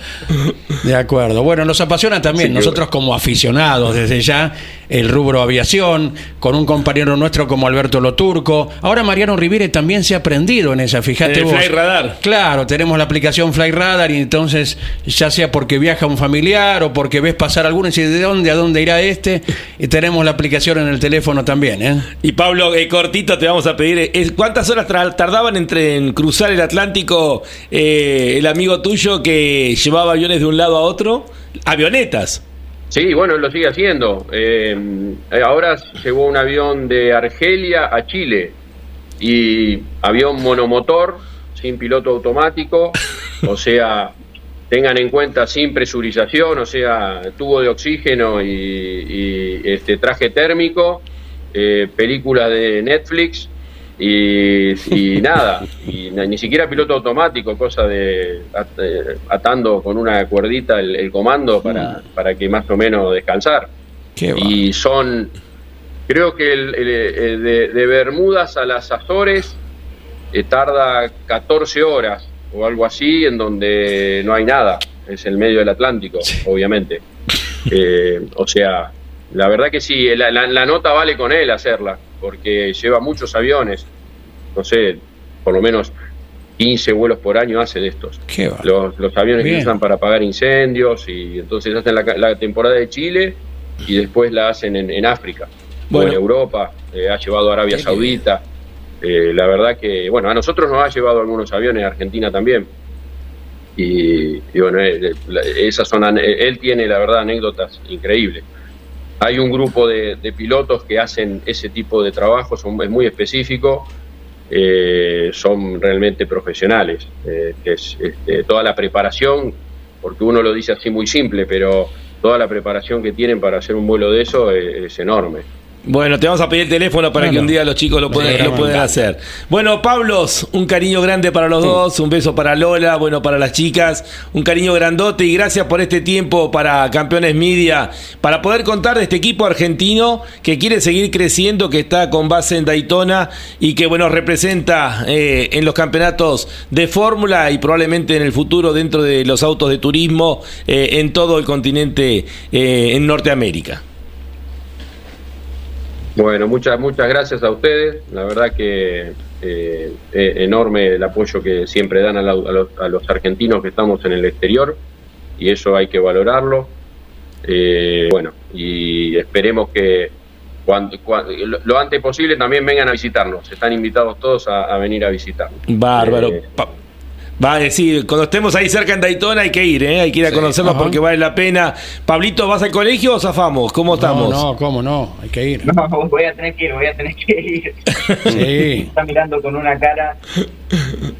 De acuerdo. Bueno, nos apasiona también, nosotros como aficionados desde ya, el rubro aviación, con un compañero nuestro como Alberto Loturco. Ahora Mariano Rivire también se ha aprendido en esa, fíjate vos. Fly Radar. Claro, tenemos la aplicación Fly Radar y entonces, ya sea porque viaja un familiar o porque ves pasar alguno y dices, ¿de dónde, a dónde irá este? Y tenemos la aplicación en el teléfono también, ¿eh? Y Pablo, eh, cortito te vamos a pedir, eh, ¿cuántas horas tardaban entre en cruzar el Atlántico eh, el amigo tuyo que llevaba aviones de un lado a otro? Avionetas. Sí, bueno, lo sigue haciendo. Eh, ahora llevó un avión de Argelia a Chile y avión monomotor, sin piloto automático, o sea, tengan en cuenta sin presurización, o sea, tubo de oxígeno y, este traje térmico, eh, película de Netflix y, nada, y ni siquiera piloto automático, cosa de atando con una cuerdita el, comando para, mm. para, que más o menos descansar. y son, creo que el, de, Bermudas a las Azores eh, tarda 14 horas o algo así, en donde no hay nada, es el medio del Atlántico, obviamente. Eh, o sea, la verdad que sí, la nota vale con él hacerla porque lleva muchos aviones, no sé, por lo menos 15 vuelos por año hace de estos. Los, los, aviones que usan para apagar incendios y entonces hacen la, temporada de Chile y después la hacen en, África o en Europa, eh, ha llevado a Arabia Saudita. Eh, la verdad que, bueno, a nosotros nos ha llevado algunos aviones, a Argentina también. Y, bueno, eh, esas son, él tiene, la verdad, anécdotas increíbles. Hay un grupo de, pilotos que hacen ese tipo de trabajo, son, es muy específico, eh, son realmente profesionales. Eh, es este, toda la preparación, porque uno lo dice así muy simple, pero toda la preparación que tienen para hacer un vuelo de eso es enorme. Bueno, te vamos a pedir el teléfono para que un día los chicos lo puedan, lo puedan hacer. Bueno, Pablos, un cariño grande para los dos, un beso para Lola, bueno, para las chicas, un cariño grandote y gracias por este tiempo para Campeones Media, para poder contar de este equipo argentino que quiere seguir creciendo, que está con base en Daytona y que, bueno, representa eh, en los campeonatos de Fórmula y probablemente en el futuro dentro de los autos de turismo eh, en todo el continente eh, en Norteamérica. Bueno, muchas muchas gracias a ustedes. La verdad que eh, enorme el apoyo que siempre dan a, los, argentinos que estamos en el exterior y eso hay que valorarlo. Eh, bueno, y esperemos que cuando, lo, antes posible también vengan a visitarnos. Están invitados todos a, venir a visitarnos. Bárbaro. Eh, Va a decir, cuando estemos ahí cerca en Daytona hay que ir, ¿eh? hay que ir a conocerlos porque vale la pena. Pablito, ¿vas al colegio o zafamos? ¿Cómo estamos? No, no, cómo no, hay que ir. No, voy a tener que ir, voy a tener que ir. Sí. está mirando con una cara.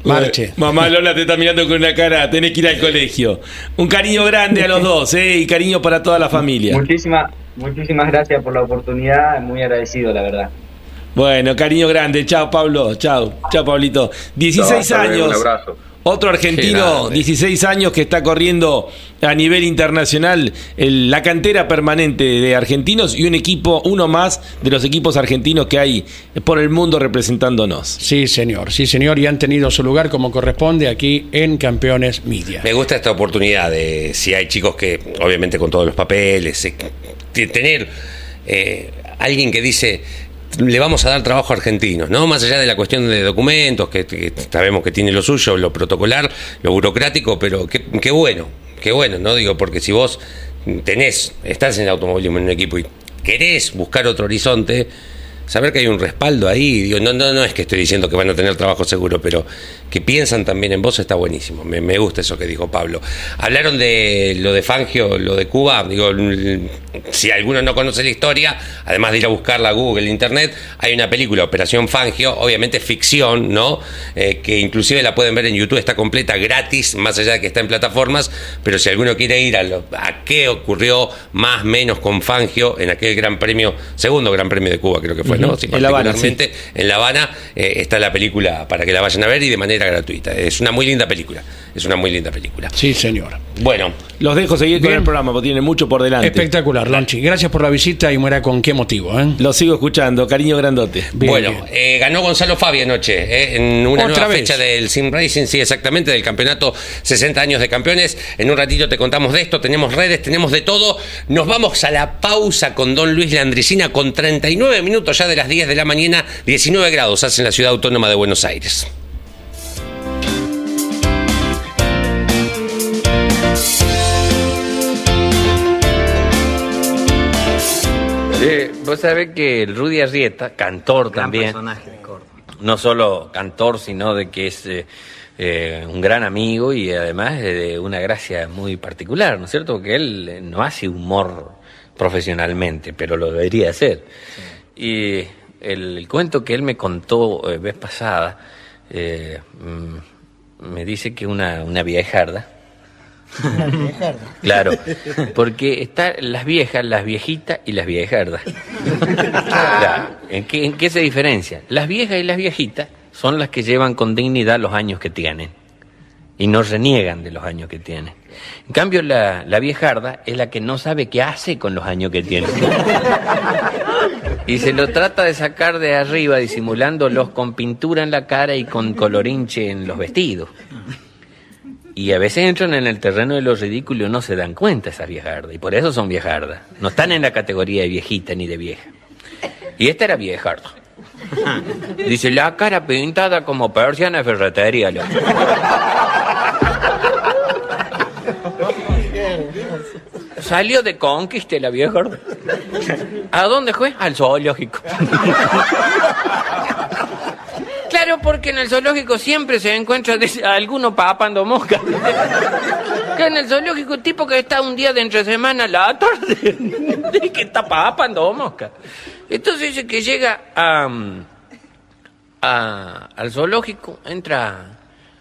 Marche. Mamá Lola te está mirando con una cara, tenés que ir al colegio. Un cariño grande a los dos, ¿eh? Y cariño para toda la familia. Muchísimas, muchísimas gracias por la oportunidad, muy agradecido, la verdad. Bueno, cariño grande. Chao, Pablo. Chao. Chao, Pablito. 16 años. un abrazo. Otro argentino, 16 años, que está corriendo a nivel internacional la cantera permanente de argentinos y un equipo, uno más de los equipos argentinos que hay por el mundo representándonos. Sí, señor, sí, señor, y han tenido su lugar como corresponde aquí en Campeones Media. Me gusta esta oportunidad de, si hay chicos que, obviamente con todos los papeles, eh, tener eh, alguien que dice le vamos a dar trabajo a argentinos, ¿no? Más allá de la cuestión de documentos, que, sabemos que tiene lo suyo, lo protocolar, lo burocrático, pero qué, bueno, qué bueno, ¿no? Digo, porque si vos tenés, estás en el automovilismo en un equipo y querés buscar otro horizonte, saber que hay un respaldo ahí, digo, no, no, no es que estoy diciendo que van a tener trabajo seguro, pero que piensan también en vos está buenísimo. Me, me, gusta eso que dijo Pablo. Hablaron de lo de Fangio, lo de Cuba. Digo, si alguno no conoce la historia, además de ir a buscarla a Google, Internet, hay una película, Operación Fangio, obviamente ficción, ¿no? Eh, que inclusive la pueden ver en YouTube, está completa, gratis, más allá de que está en plataformas, pero si alguno quiere ir a, lo, a qué ocurrió más menos con Fangio en aquel gran premio, segundo gran premio de Cuba creo que fue, ¿no? en La Habana, en La Habana eh, está la película para que la vayan a ver y de manera gratuita. Es una muy linda película. Es una muy linda película. Sí, señor. Bueno. Los dejo seguir con el programa porque tiene mucho por delante. Espectacular, Lonchi. Gracias por la visita y muera con qué motivo. ¿eh? Lo sigo escuchando, cariño grandote. bueno, eh, ganó Gonzalo Fabi anoche eh, en una nueva fecha del Sim Racing, sí, exactamente, del campeonato 60 años de campeones. En un ratito te contamos de esto, tenemos redes, tenemos de todo. Nos vamos a la pausa con Don Luis Landricina con 39 minutos ya de las 10 de la mañana, 19 grados hace en la ciudad autónoma de Buenos Aires. Eh, vos sabés que el Rudy Arrieta, cantor también, no solo cantor, sino de que es eh, eh, un gran amigo y además de una gracia muy particular, ¿no es cierto? Porque él no hace humor profesionalmente, pero lo debería hacer. Y el, cuento que él me contó vez pasada, mm, me dice que una, una viejarda, claro, porque están las viejas, las viejitas y las viejardas. ¿en, qué, ¿En qué se diferencia? Las viejas y las viejitas son las que llevan con dignidad los años que tienen y no reniegan de los años que tienen. En cambio, la, la viejarda es la que no sabe qué hace con los años que tiene. Y se lo trata de sacar de arriba disimulándolos con pintura en la cara y con colorinche en los vestidos. Y a veces entran en el terreno de lo ridículo y no se dan cuenta esas viejardas. Y por eso son viejardas. No están en la categoría de viejita ni de vieja. Y esta era viejarda. Dice, la cara pintada como persiana de ferretería. Salió de conquiste la vieja. ¿A dónde fue? Al zoológico. Claro, porque en el zoológico siempre se encuentra alguno papando mosca. que en el zoológico tipo que está un día de entre semana a la tarde, que está papando mosca. Entonces dice que llega a, al zoológico, entra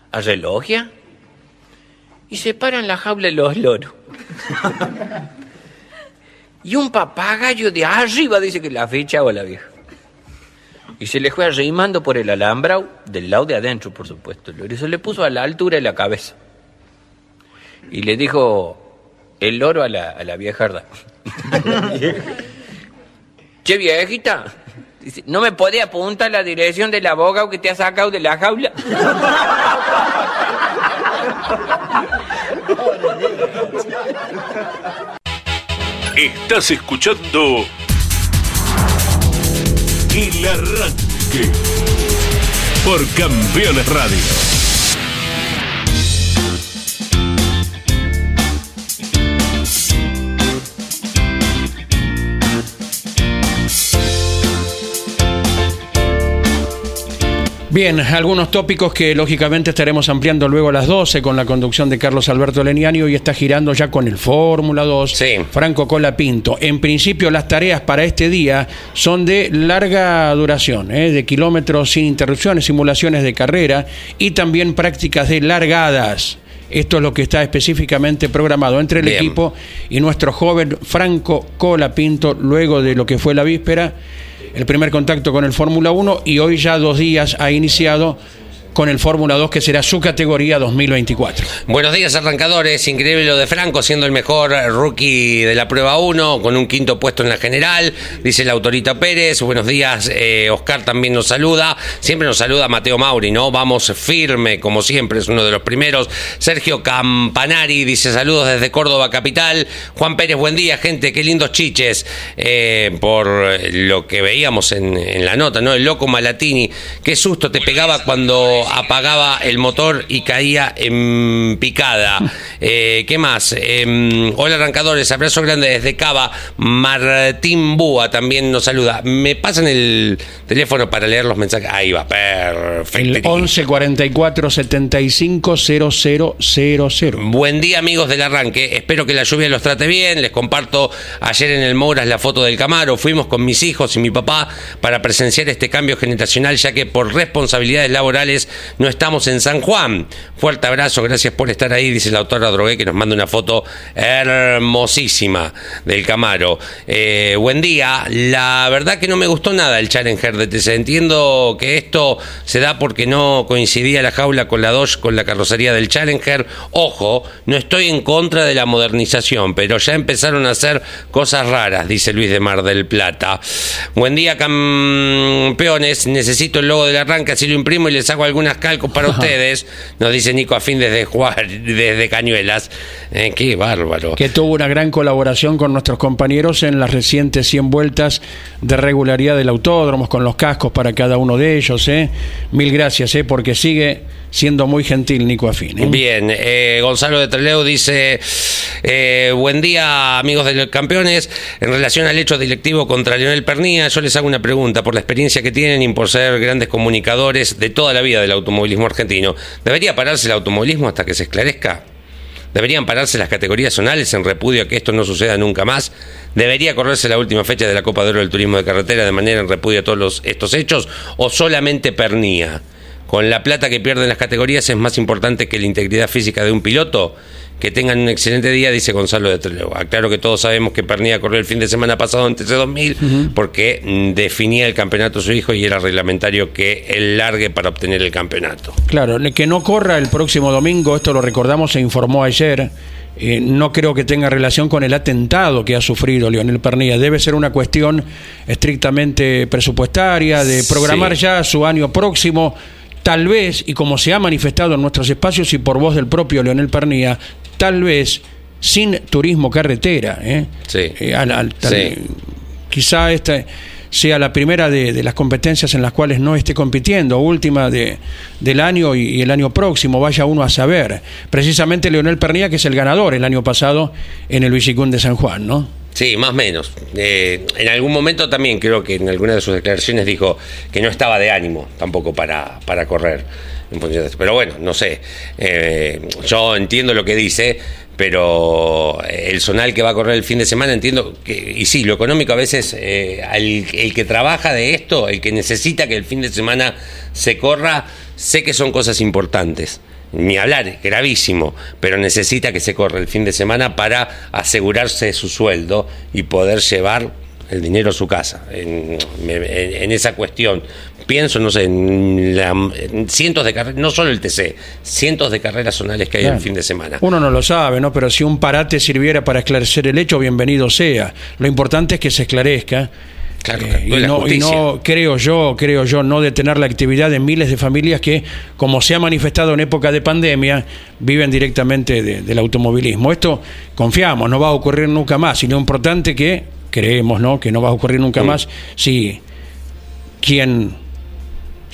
a relogia y se para en la jaula los loros. y un papagayo de arriba dice que la fecha o la vieja. Y se le fue arrimando por el alambrado, del lado de adentro, por supuesto. Y se le puso a la altura de la cabeza. Y le dijo el loro a la, a la viejarda. che, viejita, ¿no me puede apuntar la dirección del abogado que te ha sacado de la jaula? Estás escuchando el arranque por Campeones Radio. Bien, algunos tópicos que lógicamente estaremos ampliando luego a las 12 con la conducción de Carlos Alberto Leniani. Hoy está girando ya con el Fórmula 2, Franco Cola Pinto. En principio, las tareas para este día son de larga duración, ¿eh? de kilómetros sin interrupciones, simulaciones de carrera y también prácticas de largadas. Esto es lo que está específicamente programado entre el equipo y nuestro joven Franco Cola Pinto luego de lo que fue la víspera el primer contacto con el Fórmula 1 y hoy ya dos días ha iniciado con el Fórmula 2, que será su categoría 2024. Buenos días, arrancadores. Increíble lo de Franco, siendo el mejor rookie de la prueba 1, con un quinto puesto en la general, dice el autorita Pérez. Buenos días, eh, Oscar también nos saluda. Siempre nos saluda Mateo Mauri, ¿no? Vamos firme, como siempre, es uno de los primeros. Sergio Campanari dice saludos desde Córdoba Capital. Juan Pérez, buen día, gente, qué lindos chiches. Eh, por lo que veíamos en la nota, ¿no? El loco Malatini, qué susto te pegaba cuando apagaba el motor y caía en picada. Eh, ¿Qué más? Em, hola arrancadores, abrazo grande desde Cava. Martín Búa también nos saluda. ¿Me pasan el teléfono para leer los mensajes? Ahí va, perfecto. El 11 44 75 0000. Buen día amigos del arranque, espero que la lluvia los trate bien. Les comparto ayer en el Mouras la foto del Camaro. Fuimos con mis hijos y mi papá para presenciar este cambio generacional ya que por responsabilidades laborales no estamos en San Juan. Fuerte abrazo, gracias por estar ahí, dice la autora Drogué, que nos manda una foto hermosísima del Camaro. Eh, buen día, la verdad que no me gustó nada el Challenger de TC. Entiendo que esto se da porque no coincidía la jaula con la Dodge, con la carrocería del Challenger. Ojo, no estoy en contra de la modernización, pero ya empezaron a hacer cosas raras, dice Luis de Mar del Plata. Buen día, campeones. Necesito el logo del arranque, así lo imprimo y les hago alguna calcos para ustedes, nos dice Nico Afín desde desde Cañuelas. Eh, qué bárbaro. Que tuvo una gran colaboración con nuestros compañeros en las recientes 100 vueltas de regularidad del autódromo, con los cascos para cada uno de ellos. ¿eh? Mil gracias, ¿eh? porque sigue siendo muy gentil Nico Afín. ¿eh? Bien, eh, Gonzalo de Treleu dice, eh, buen día amigos de los campeones, en relación al hecho directivo contra Leonel Pernía, yo les hago una pregunta, por la experiencia que tienen y por ser grandes comunicadores de toda la vida del automovilismo argentino, ¿debería pararse el automovilismo hasta que se esclarezca? ¿Deberían pararse las categorías zonales en repudio a que esto no suceda nunca más? ¿Debería correrse la última fecha de la Copa de Oro del Turismo de Carretera de manera en repudio a todos estos hechos? ¿O solamente Pernía? Con la plata que pierden las categorías es más importante que la integridad física de un piloto. Que tengan un excelente día, dice Gonzalo de Trelew. Claro que todos sabemos que Pernilla corrió el fin de semana pasado en TC2000 porque mm, definía el campeonato su hijo y era reglamentario que él largue para obtener el campeonato. Claro, que no corra el próximo domingo, esto lo recordamos, se informó ayer. Eh, no creo que tenga relación con el atentado que ha sufrido Leonel Pernilla. Debe ser una cuestión estrictamente presupuestaria, de programar ya su año próximo tal vez, y como se ha manifestado en nuestros espacios y por voz del propio Leonel Pernía, tal vez sin turismo carretera. ¿eh? Sí. Eh, quizá esta sea la primera de, las competencias en las cuales no esté compitiendo, última de, del año y, el año próximo, vaya uno a saber. Precisamente Leonel Pernía, que es el ganador el año pasado en el Villicún de San Juan, ¿no? Sí, más o menos. Eh, en algún momento también creo que en alguna de sus declaraciones dijo que no estaba de ánimo tampoco para, para correr. Pero bueno, no sé. Eh, yo entiendo lo que dice, pero el zonal que va a correr el fin de semana entiendo que, y sí, lo económico a veces, eh, el que trabaja de esto, el que necesita que el fin de semana se corra, sé que son cosas importantes ni hablar, gravísimo, pero necesita que se corra el fin de semana para asegurarse su sueldo y poder llevar el dinero a su casa. En, esa cuestión, pienso, no sé, en, cientos de carreras, no solo el TC, cientos de carreras zonales que hay el fin de semana. Uno no lo sabe, ¿no? Pero si un parate sirviera para esclarecer el hecho, bienvenido sea. Lo importante es que se esclarezca eh, y, no, creo yo, creo yo, no detener la actividad de miles de familias que, como se ha manifestado en época de pandemia, viven directamente del automovilismo. Esto confiamos, no va a ocurrir nunca más, sino importante que creemos, ¿no? Que no va a ocurrir nunca más si quien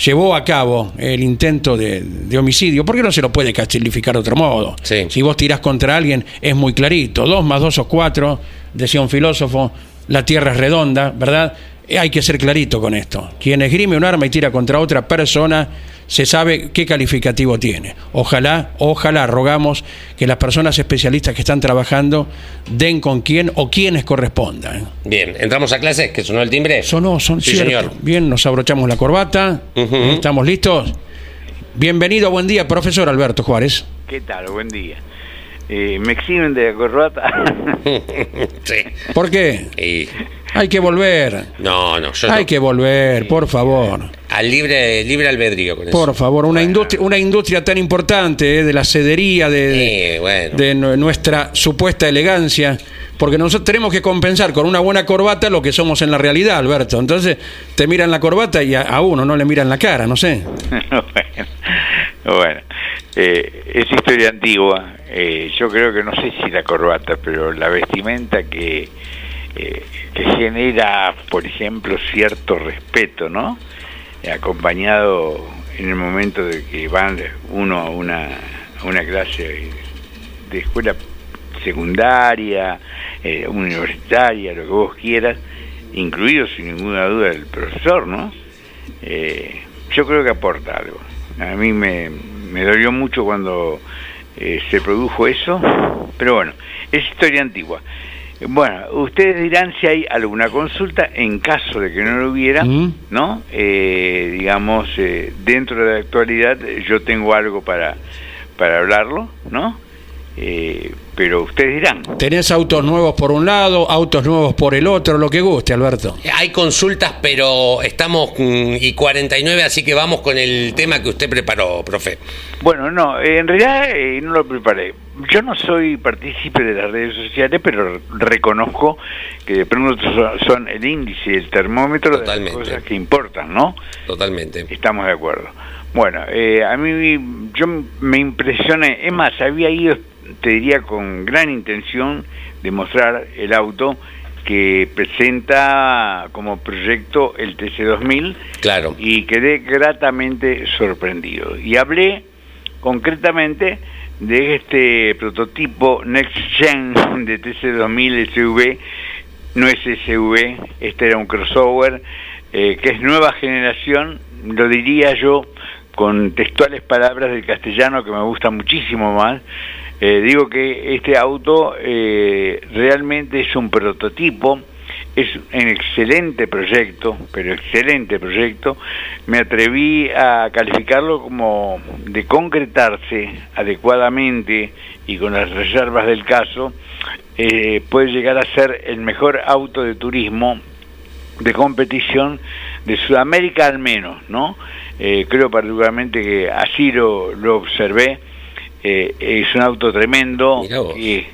llevó a cabo el intento de, homicidio, porque no se lo puede castilificar de otro modo. Si vos tirás contra alguien, es muy clarito. Dos más dos o cuatro, decía un filósofo, la tierra es redonda, ¿verdad? Eh, hay que ser clarito con esto. Quien esgrime un arma y tira contra otra persona, se sabe qué calificativo tiene. Ojalá, ojalá, rogamos que las personas especialistas que están trabajando den con quién o quienes correspondan. Bien, entramos a clases, que sonó el timbre. Sonó, son sí, Señor. Bien, nos abrochamos la corbata. ¿Estamos listos? Bienvenido, buen día, profesor Alberto Juárez. ¿Qué tal? Buen día. Eh, me exhiben de la corbata. sí. ¿Por qué? Hay que volver. No, no, yo Hay que volver, por favor. Al libre, libre albedrío con Por favor, una industria, una industria tan importante eh, de la cedería, de, de nuestra supuesta elegancia porque nosotros tenemos que compensar con una buena corbata lo que somos en la realidad, Alberto. Entonces te miran la corbata y a, uno no le miran la cara, no sé. bueno, eh, es historia antigua. Eh, yo creo que no sé si la corbata, pero la vestimenta que, eh, que genera, por ejemplo, cierto respeto, ¿no? acompañado en el momento de que van uno a una, una clase de escuela secundaria, eh, universitaria, lo que vos quieras, incluido sin ninguna duda el profesor, ¿no? Eh, yo creo que aporta algo. A mí me, me dolió mucho cuando eh, se produjo eso, pero bueno, es historia antigua. Bueno, ustedes dirán si hay alguna consulta en caso de que no lo hubiera, mm. ¿no? digamos, dentro de la actualidad yo tengo algo para, para hablarlo, ¿no? Eh, pero ustedes dirán. Tenés autos nuevos por un lado, autos nuevos por el otro, lo que guste, Alberto. Hay consultas, pero estamos mm, y 49, así que vamos con el tema que usted preparó, profe. Bueno, no, en realidad eh, no lo preparé. Yo no soy partícipe de las redes sociales, pero reconozco que de pronto son el índice y el termómetro de las cosas que importan, ¿no? Totalmente. Estamos de acuerdo. Bueno, eh, a mí yo me impresioné, es más, había ido te diría con gran intención de mostrar el auto que presenta como proyecto el TC2000 claro. y quedé gratamente sorprendido. Y hablé concretamente de este prototipo Next Gen de TC2000 SV, no es SV, este era un crossover, eh, que es nueva generación, lo diría yo con textuales palabras del castellano que me gusta muchísimo más, eh, digo que este auto eh, realmente es un prototipo, es un excelente proyecto, pero excelente proyecto. Me atreví a calificarlo como de concretarse adecuadamente y con las reservas del caso, eh, puede llegar a ser el mejor auto de turismo de competición de Sudamérica al menos, ¿no? creo particularmente que así lo, lo observé eh, es un auto tremendo. y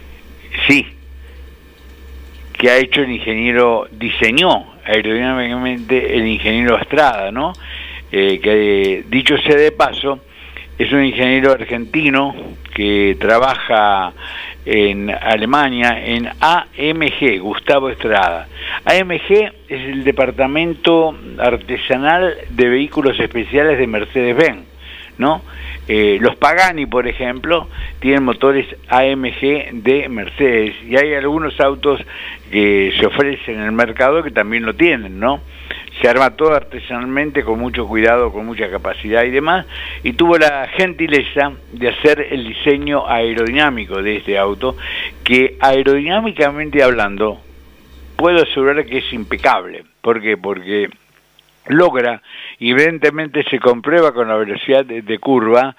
sí, que ha hecho el ingeniero, diseñó aerodinámicamente el ingeniero Estrada, ¿no? Eh, que dicho sea de paso, es un ingeniero argentino que trabaja en Alemania en AMG, Gustavo Estrada. AMG es el departamento artesanal de vehículos especiales de Mercedes-Benz, ¿no? Eh, los Pagani, por ejemplo, tienen motores AMG de Mercedes y hay algunos autos que se ofrecen en el mercado que también lo tienen, ¿no? Se arma todo artesanalmente con mucho cuidado, con mucha capacidad y demás, y tuvo la gentileza de hacer el diseño aerodinámico de este auto, que aerodinámicamente hablando, puedo asegurar que es impecable. ¿Por qué? Porque logra, evidentemente se comprueba con la velocidad de, curva,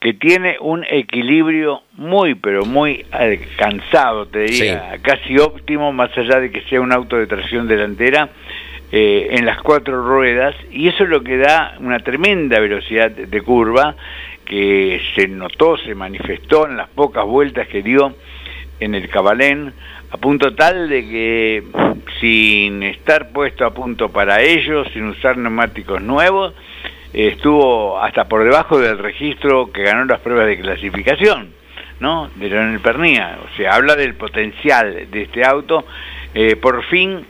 que tiene un equilibrio muy, pero muy alcanzado, te diría, casi óptimo, más allá de que sea un auto de tracción delantera, eh, en las cuatro ruedas, y eso es lo que da una tremenda velocidad de curva, que se notó, se manifestó en las pocas vueltas que dio en el Cabalén, a punto tal de que sin estar puesto a punto para ellos, sin usar neumáticos nuevos, estuvo hasta por debajo del registro que ganó las pruebas de clasificación, ¿no? De Leonel Pernía. O sea, habla del potencial de este auto. Eh, por fin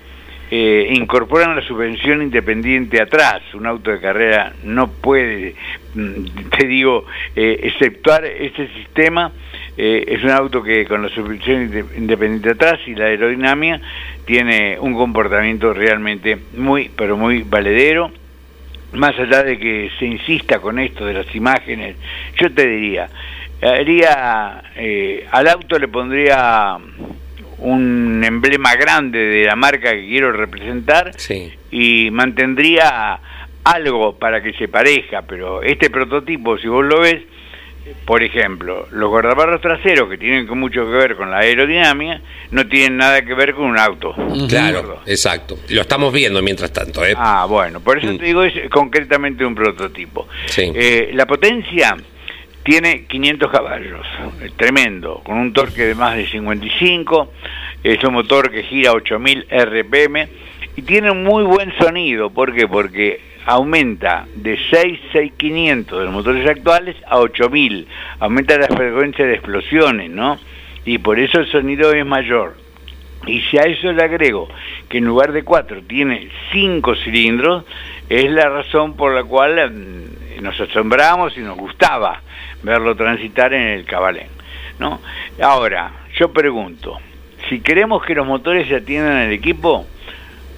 eh, incorporan la subvención independiente atrás. Un auto de carrera no puede, mm, te digo, eh, exceptuar este sistema eh, es un auto que con la suspensión independiente atrás y la aerodinámica tiene un comportamiento realmente muy, pero muy valedero. Más allá de que se insista con esto de las imágenes, yo te diría, haría, eh, al auto le pondría un emblema grande de la marca que quiero representar y mantendría algo para que se pareja, pero este prototipo, si vos lo ves, por ejemplo, los guardabarros traseros que tienen mucho que ver con la aerodinámica no tienen nada que ver con un auto. Claro, exacto. Lo estamos viendo mientras tanto. ¿eh? Ah, bueno, por eso mm. te digo, es concretamente un prototipo. Eh, la potencia tiene 500 caballos, tremendo, con un torque de más de 55, es un motor que gira 8000 RPM y tiene un muy buen sonido. ¿Por qué? Porque aumenta de 66500 de los motores actuales a 8000, aumenta la frecuencia de explosiones, ¿no? Y por eso el sonido es mayor. Y si a eso le agrego que en lugar de 4 tiene 5 cilindros, es la razón por la cual mm, nos asombramos y nos gustaba verlo transitar en el Cabalén, ¿no? Ahora, yo pregunto, si queremos que los motores se atiendan al equipo,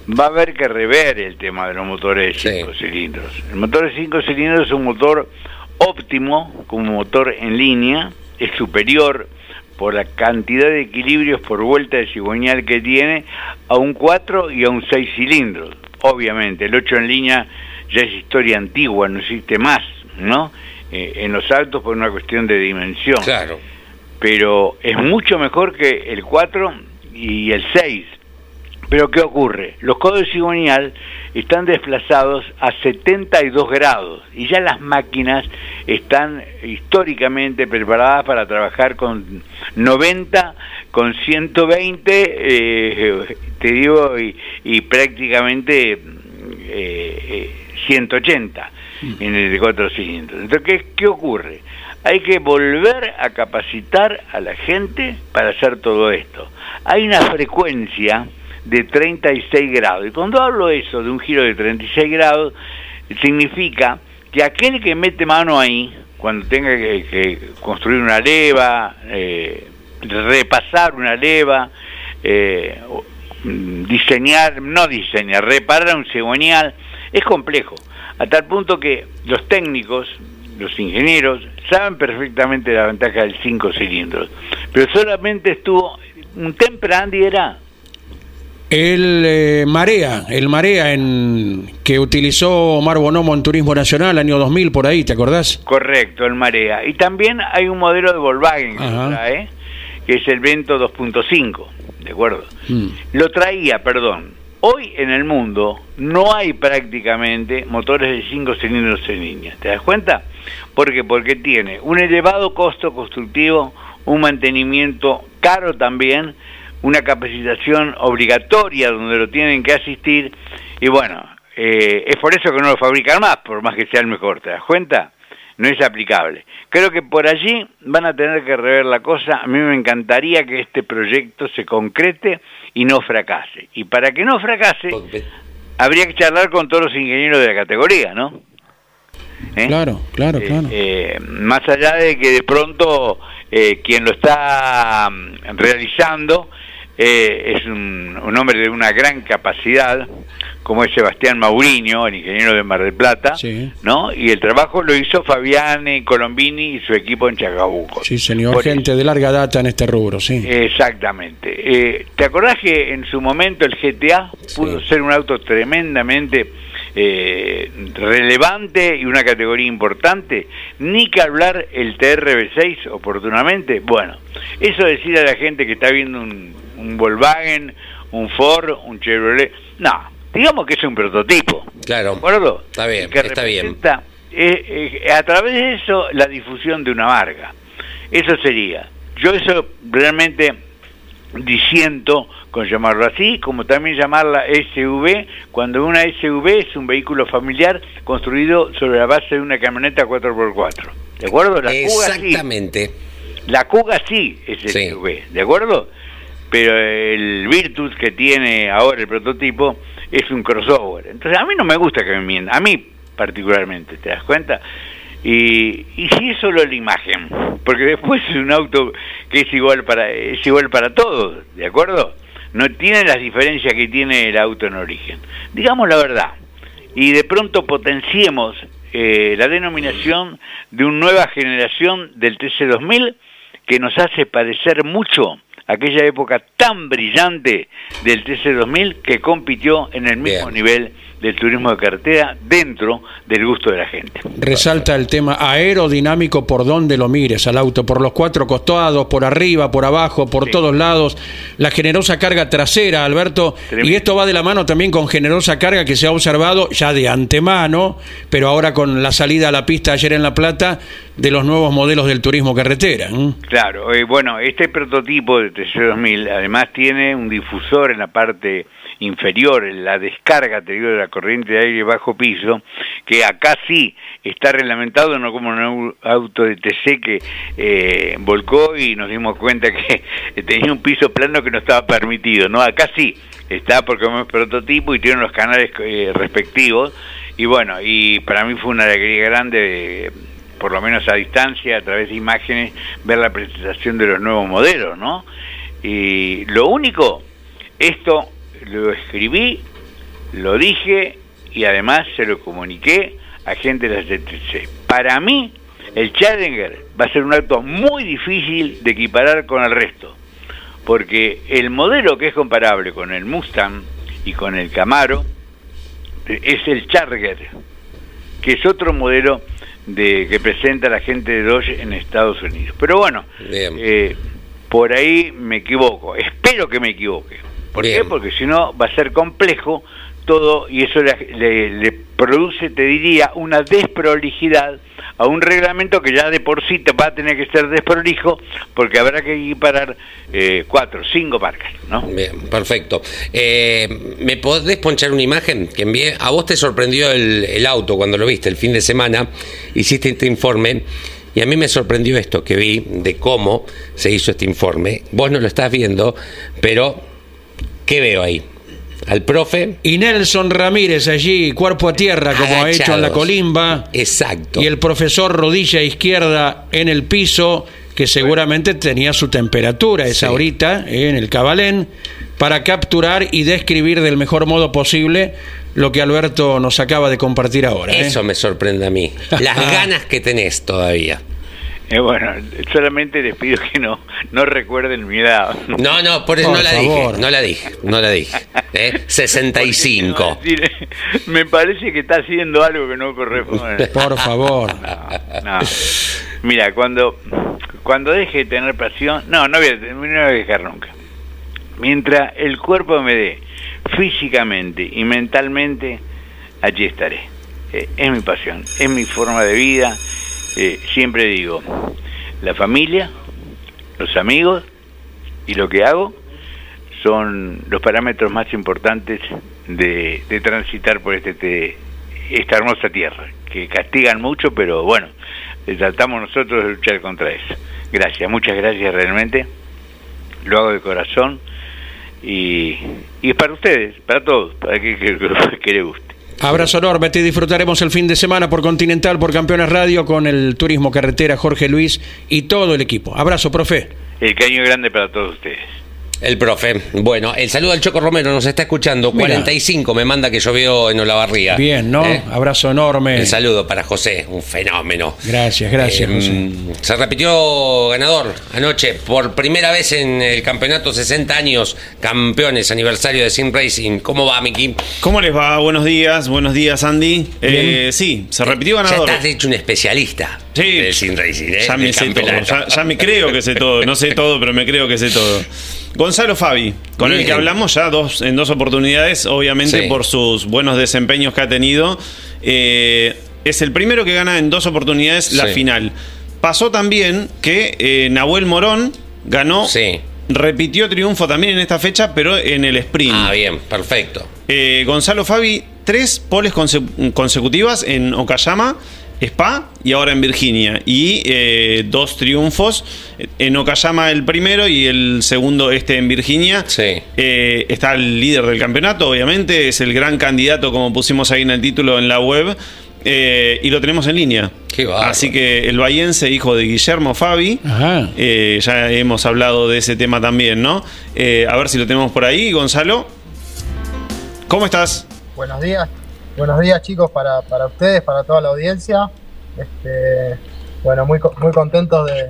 va a haber que rever el tema de los motores de 5 cilindros. El motor de 5 cilindros es un motor óptimo como motor en línea, es superior por la cantidad de equilibrios por vuelta de cigüeñal que tiene a un 4 y a un 6 cilindros. Obviamente, el 8 en línea ya es historia antigua, no existe más, ¿no? Eh, en los altos por una cuestión de dimensión. Claro. Pero es mucho mejor que el 4 y el 6 pero ¿qué ocurre? Los codos cigüeñal están desplazados a 72 grados y ya las máquinas están históricamente preparadas para trabajar con 90, con 120, eh, te digo, y, prácticamente 180 eh, eh, en el de cuatro cilindros. Entonces, ¿qué ocurre? Hay que volver a capacitar a la gente para hacer todo esto. Hay una frecuencia de 36 grados. Y cuando hablo eso de un giro de 36 grados, significa que aquel que mete mano ahí, cuando tenga que, construir una leva, eh, repasar una leva, eh, diseñar, no diseñar, reparar un cigüeñal, es complejo, a tal punto que los técnicos, los ingenieros, saben perfectamente la ventaja del 5 cilindros, pero solamente estuvo, un Temprandi era el eh, Marea, el Marea en que utilizó Omar Bonomo en Turismo Nacional, año 2000, por ahí, ¿te acordás? Correcto, el Marea. Y también hay un modelo de Volkswagen que es el Vento 2.5, ¿de acuerdo? Mm. Lo traía, perdón. Hoy en el mundo no hay prácticamente motores de 5 cilindros en línea, ¿te das cuenta? ¿Por qué? Porque tiene un elevado costo constructivo, un mantenimiento caro también, una capacitación obligatoria donde lo tienen que asistir y bueno, eh, es por eso que no lo fabrican más, por más que sea el mejor, ¿te das cuenta? No es aplicable. Creo que por allí van a tener que rever la cosa. A mí me encantaría que este proyecto se concrete y no fracase. Y para que no fracase, habría que charlar con todos los ingenieros de la categoría, ¿no? ¿Eh? Claro, claro, eh, claro. más allá de que de pronto quien lo está mm, realizando eh, es un, hombre de una gran capacidad, como es Sebastián Mauriño, el ingeniero de Mar del Plata, ¿no? Y el trabajo lo hizo Fabiani Colombini y su equipo en Chacabuco. Sí, señor, gente de larga data en este rubro, sí. Exactamente. Eh, ¿Te acordás que en su momento el GTA pudo ser un auto tremendamente eh, relevante y una categoría importante, ni que hablar el TRB6 oportunamente. Bueno, eso decir a la gente que está viendo un, un Volkswagen, un Ford, un Chevrolet, no, digamos que es un prototipo. Claro. ¿De acuerdo? Está bien, que está bien. Eh, eh, a través de eso la difusión de una marca. Eso sería. Yo eso realmente disiento con llamarlo así, como también llamarla SUV, cuando una SUV es un vehículo familiar construido sobre la base de una camioneta 4x4. ¿De acuerdo? La Exactamente. La Cuga sí es SUV, ¿de acuerdo? Pero el Virtus que tiene ahora el prototipo es un crossover. Entonces a mí no me gusta que me mientan, a mí particularmente, ¿te das cuenta? Y, y si es solo la imagen, porque después es un auto que es igual para es igual para todos, ¿de acuerdo? no tiene las diferencias que tiene el auto en origen. Digamos la verdad, y de pronto potenciemos eh, la denominación de una nueva generación del TC2000 que nos hace padecer mucho aquella época tan brillante del TC2000 que compitió en el mismo nivel del turismo de carretera dentro del gusto de la gente. Resalta el tema aerodinámico por donde lo mires al auto, por los cuatro costados, por arriba, por abajo, por todos lados, la generosa carga trasera, Alberto, y esto va de la mano también con generosa carga que se ha observado ya de antemano, pero ahora con la salida a la pista ayer en La Plata de los nuevos modelos del turismo carretera. Claro, eh, bueno, este prototipo de TC2000 además tiene un difusor en la parte inferior, la descarga anterior de la corriente de aire bajo piso, que acá sí está reglamentado, no como un auto de TC que eh, volcó y nos dimos cuenta que tenía un piso plano que no estaba permitido, ¿no? Acá sí, está porque es prototipo y tiene los canales eh, respectivos, y bueno, y para mí fue una alegría grande por lo menos a distancia, a través de imágenes, ver la presentación de los nuevos modelos, ¿no? Y lo único, esto lo escribí, lo dije y además se lo comuniqué a gente de la CTC. Para mí, el Challenger va a ser un acto muy difícil de equiparar con el resto, porque el modelo que es comparable con el Mustang y con el Camaro es el Charger, que es otro modelo de que presenta la gente de Dodge en Estados Unidos. Pero bueno, eh, por ahí me equivoco. Espero que me equivoque. ¿Por qué? Porque si no va a ser complejo todo y eso le, produce, te diría, una desprolijidad a un reglamento que ya de por sí te va a tener que ser desprolijo porque habrá que equiparar eh, cuatro, cinco marcas, ¿no? Bien, perfecto. Eh, ¿Me podés ponchar una imagen que envié? A vos te sorprendió el, el auto cuando lo viste el fin de semana, hiciste este informe. Y a mí me sorprendió esto que vi de cómo se hizo este informe. Vos no lo estás viendo, pero ¿qué veo ahí? al profe. Y Nelson Ramírez allí, cuerpo a tierra, como ha hecho en la colimba. Exacto. Y el profesor rodilla izquierda en el piso, que seguramente tenía su temperatura esa ahorita en el cabalén, para capturar y describir del mejor modo posible lo que Alberto nos acaba de compartir ahora. ¿eh? Eso me sorprende a mí. Las ganas que tenés todavía. Eh, bueno, solamente les pido que no, no recuerden mi edad. No, no, por eso no la dije, no la dije, no la dije. ¿eh? 65. me parece que está haciendo algo que no corresponde. Por favor. Mira, cuando, cuando deje de tener pasión, no, no voy, a, no voy a dejar nunca. Mientras el cuerpo me dé físicamente y mentalmente, allí estaré. Eh, es mi pasión, es mi forma de vida eh, siempre digo, la familia, los amigos y lo que hago son los parámetros más importantes de, transitar por este, esta hermosa tierra, que castigan mucho, pero bueno, tratamos nosotros de luchar contra eso. Gracias, muchas gracias realmente, lo hago de corazón y, y es para ustedes, para todos, para que, que, que les guste. Abrazo enorme, te disfrutaremos el fin de semana por Continental, por Campeones Radio, con el Turismo Carretera Jorge Luis y todo el equipo. Abrazo, profe. El caño grande para todos ustedes. El profe. Bueno, el saludo al Choco Romero, nos está escuchando. 45 me manda que llovió en Olavarría. Bien, ¿no? ¿Eh? Abrazo enorme. El saludo para José, un fenómeno. Gracias, gracias, eh, Se repitió ganador anoche por primera vez en el campeonato 60 años, campeones, aniversario de Sim Racing. ¿Cómo va, Miki? ¿Cómo les va? Buenos días, buenos días, Andy. Eh, sí, se repitió ganador. Ya estás hecho un especialista. Sí, del Sim Racing, ¿eh? Ya me sé todo. ya me creo que sé todo. No sé todo, pero me creo que sé todo. Gonzalo Fabi, con el que hablamos ya dos, en dos oportunidades, obviamente por sus buenos desempeños que ha tenido. Eh, es el primero que gana en dos oportunidades la final. Pasó también que eh, Nahuel Morón ganó, repitió triunfo también en esta fecha, pero en el sprint. Ah, bien, perfecto. Eh, Gonzalo Fabi, tres poles consecutivas en Okayama Spa y ahora en Virginia. Y eh, dos triunfos. En Okayama el primero y el segundo este en Virginia. Sí. Eh, está el líder del campeonato, obviamente. Es el gran candidato, como pusimos ahí en el título en la web. Eh, y lo tenemos en línea. Así que el bahiense, hijo de Guillermo Fabi, ya hemos hablado de ese tema también, ¿no? a ver si lo tenemos por ahí, Gonzalo. ¿Cómo estás? Buenos días, Buenos días chicos para, para ustedes, para toda la audiencia. Este, bueno, muy, muy contentos de,